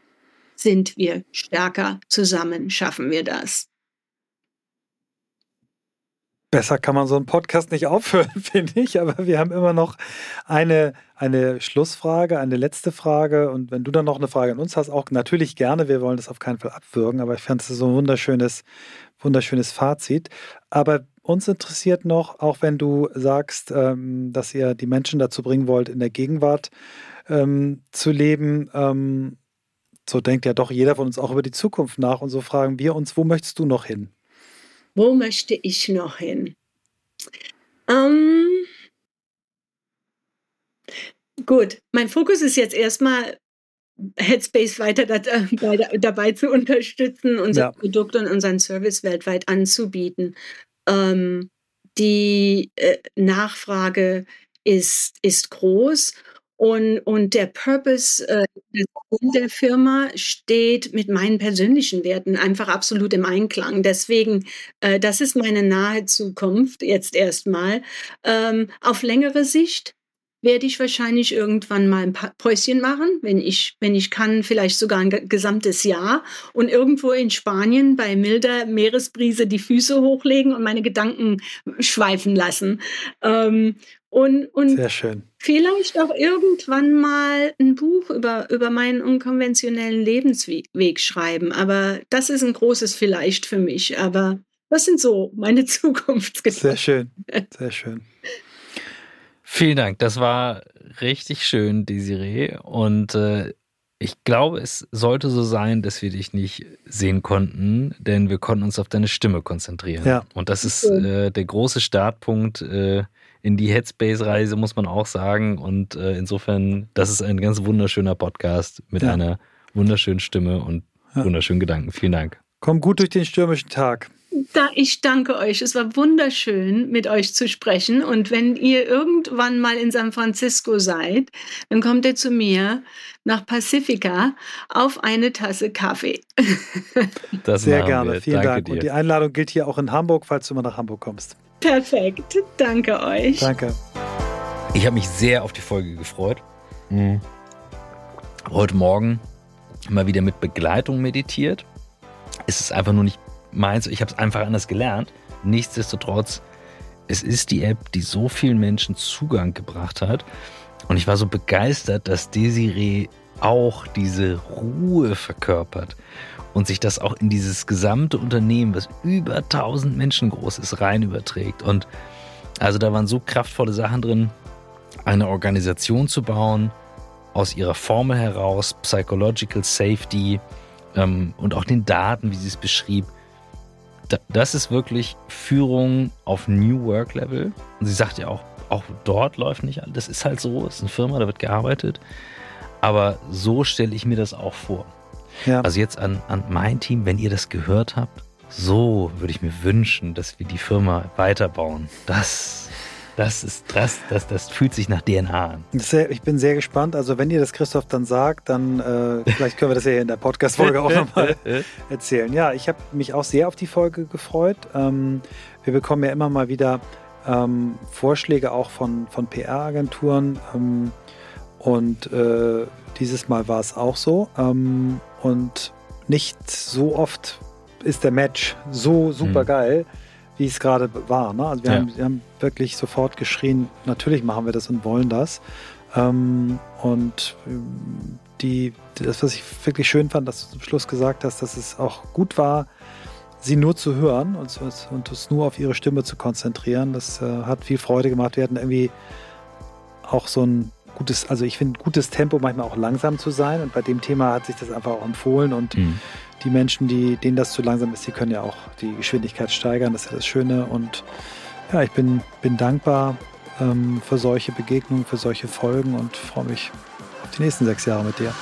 sind wir stärker, zusammen schaffen wir das. Besser kann man so einen Podcast nicht aufhören, finde ich. Aber wir haben immer noch eine, eine Schlussfrage, eine letzte Frage. Und wenn du dann noch eine Frage an uns hast, auch natürlich gerne. Wir wollen das auf keinen Fall abwürgen. Aber ich fand es so ein wunderschönes, wunderschönes Fazit. Aber uns interessiert noch, auch wenn du sagst, ähm, dass ihr die Menschen dazu bringen wollt, in der Gegenwart ähm, zu leben. Ähm, so denkt ja doch jeder von uns auch über die Zukunft nach. Und so fragen wir uns, wo möchtest du noch hin? Wo möchte ich noch hin? Ähm, gut, mein Fokus ist jetzt erstmal Headspace weiter dabei, dabei zu unterstützen, unser ja. Produkt und unseren Service weltweit anzubieten. Ähm, die äh, Nachfrage ist, ist groß und, und der Purpose äh, der Firma steht mit meinen persönlichen Werten einfach absolut im Einklang. Deswegen, äh, das ist meine nahe Zukunft jetzt erstmal. Ähm, auf längere Sicht werde ich wahrscheinlich irgendwann mal ein Päuschen machen, wenn ich, wenn ich kann, vielleicht sogar ein gesamtes Jahr und irgendwo in Spanien bei milder Meeresbrise die Füße hochlegen und meine Gedanken schweifen lassen. Ähm, und, und Sehr schön. vielleicht auch irgendwann mal ein Buch über, über meinen unkonventionellen Lebensweg schreiben. Aber das ist ein großes Vielleicht für mich. Aber das sind so meine Zukunftsgedanken. Sehr schön. Sehr schön. Vielen Dank. Das war richtig schön, Desiree. Und äh, ich glaube, es sollte so sein, dass wir dich nicht sehen konnten, denn wir konnten uns auf deine Stimme konzentrieren. Ja. Und das ist äh, der große Startpunkt. Äh, in die Headspace-Reise, muss man auch sagen. Und äh, insofern, das ist ein ganz wunderschöner Podcast mit ja. einer wunderschönen Stimme und ja. wunderschönen Gedanken. Vielen Dank. Komm gut durch den stürmischen Tag. Da, ich danke euch. Es war wunderschön, mit euch zu sprechen. Und wenn ihr irgendwann mal in San Francisco seid, dann kommt ihr zu mir nach Pacifica auf eine Tasse Kaffee. Das Sehr gerne. Wir. Vielen danke Dank. Dir. Und die Einladung gilt hier auch in Hamburg, falls du mal nach Hamburg kommst. Perfekt. Danke euch. Danke. Ich habe mich sehr auf die Folge gefreut. Mhm. Heute Morgen mal wieder mit Begleitung meditiert. Es ist einfach nur nicht meins. Ich habe es einfach anders gelernt. Nichtsdestotrotz, es ist die App, die so vielen Menschen Zugang gebracht hat. Und ich war so begeistert, dass Desiree auch diese Ruhe verkörpert und sich das auch in dieses gesamte Unternehmen, was über 1000 Menschen groß ist, rein überträgt. Und also da waren so kraftvolle Sachen drin, eine Organisation zu bauen, aus ihrer Formel heraus, Psychological Safety, ähm, und auch den Daten, wie sie es beschrieb, das ist wirklich Führung auf New Work Level. Und sie sagt ja auch, auch dort läuft nicht alles. Das ist halt so, es ist eine Firma, da wird gearbeitet. Aber so stelle ich mir das auch vor. Ja. Also jetzt an, an mein Team, wenn ihr das gehört habt, so würde ich mir wünschen, dass wir die Firma weiterbauen. Das, das ist, das, das, das fühlt sich nach DNA an. Ich bin sehr gespannt. Also wenn ihr das Christoph dann sagt, dann äh, vielleicht können wir das ja in der Podcast-Folge auch nochmal erzählen. Ja, ich habe mich auch sehr auf die Folge gefreut. Ähm, wir bekommen ja immer mal wieder ähm, Vorschläge auch von, von PR-Agenturen. Ähm, und äh, dieses Mal war es auch so. Ähm, und nicht so oft ist der Match so super geil, mhm. Wie es gerade war. Ne? Also wir, ja. haben, wir, haben, wirklich sofort geschrien, natürlich machen wir das und wollen das. Ähm, und ähm, die, das, was ich wirklich schön fand, dass du zum Schluss gesagt hast, dass es auch gut war, sie nur zu hören und, und uns nur auf ihre Stimme zu konzentrieren. Das äh, hat viel Freude gemacht. Wir hatten irgendwie auch so ein gutes, also ich finde gutes Tempo manchmal auch langsam zu sein und bei dem Thema hat sich das einfach auch empfohlen und mhm. Die Menschen, die, denen das zu langsam ist, die können ja auch die Geschwindigkeit steigern, das ist ja das Schöne und ja, ich bin, bin dankbar ähm, für solche Begegnungen, für solche Folgen und freue mich auf die nächsten sechs Jahre mit dir.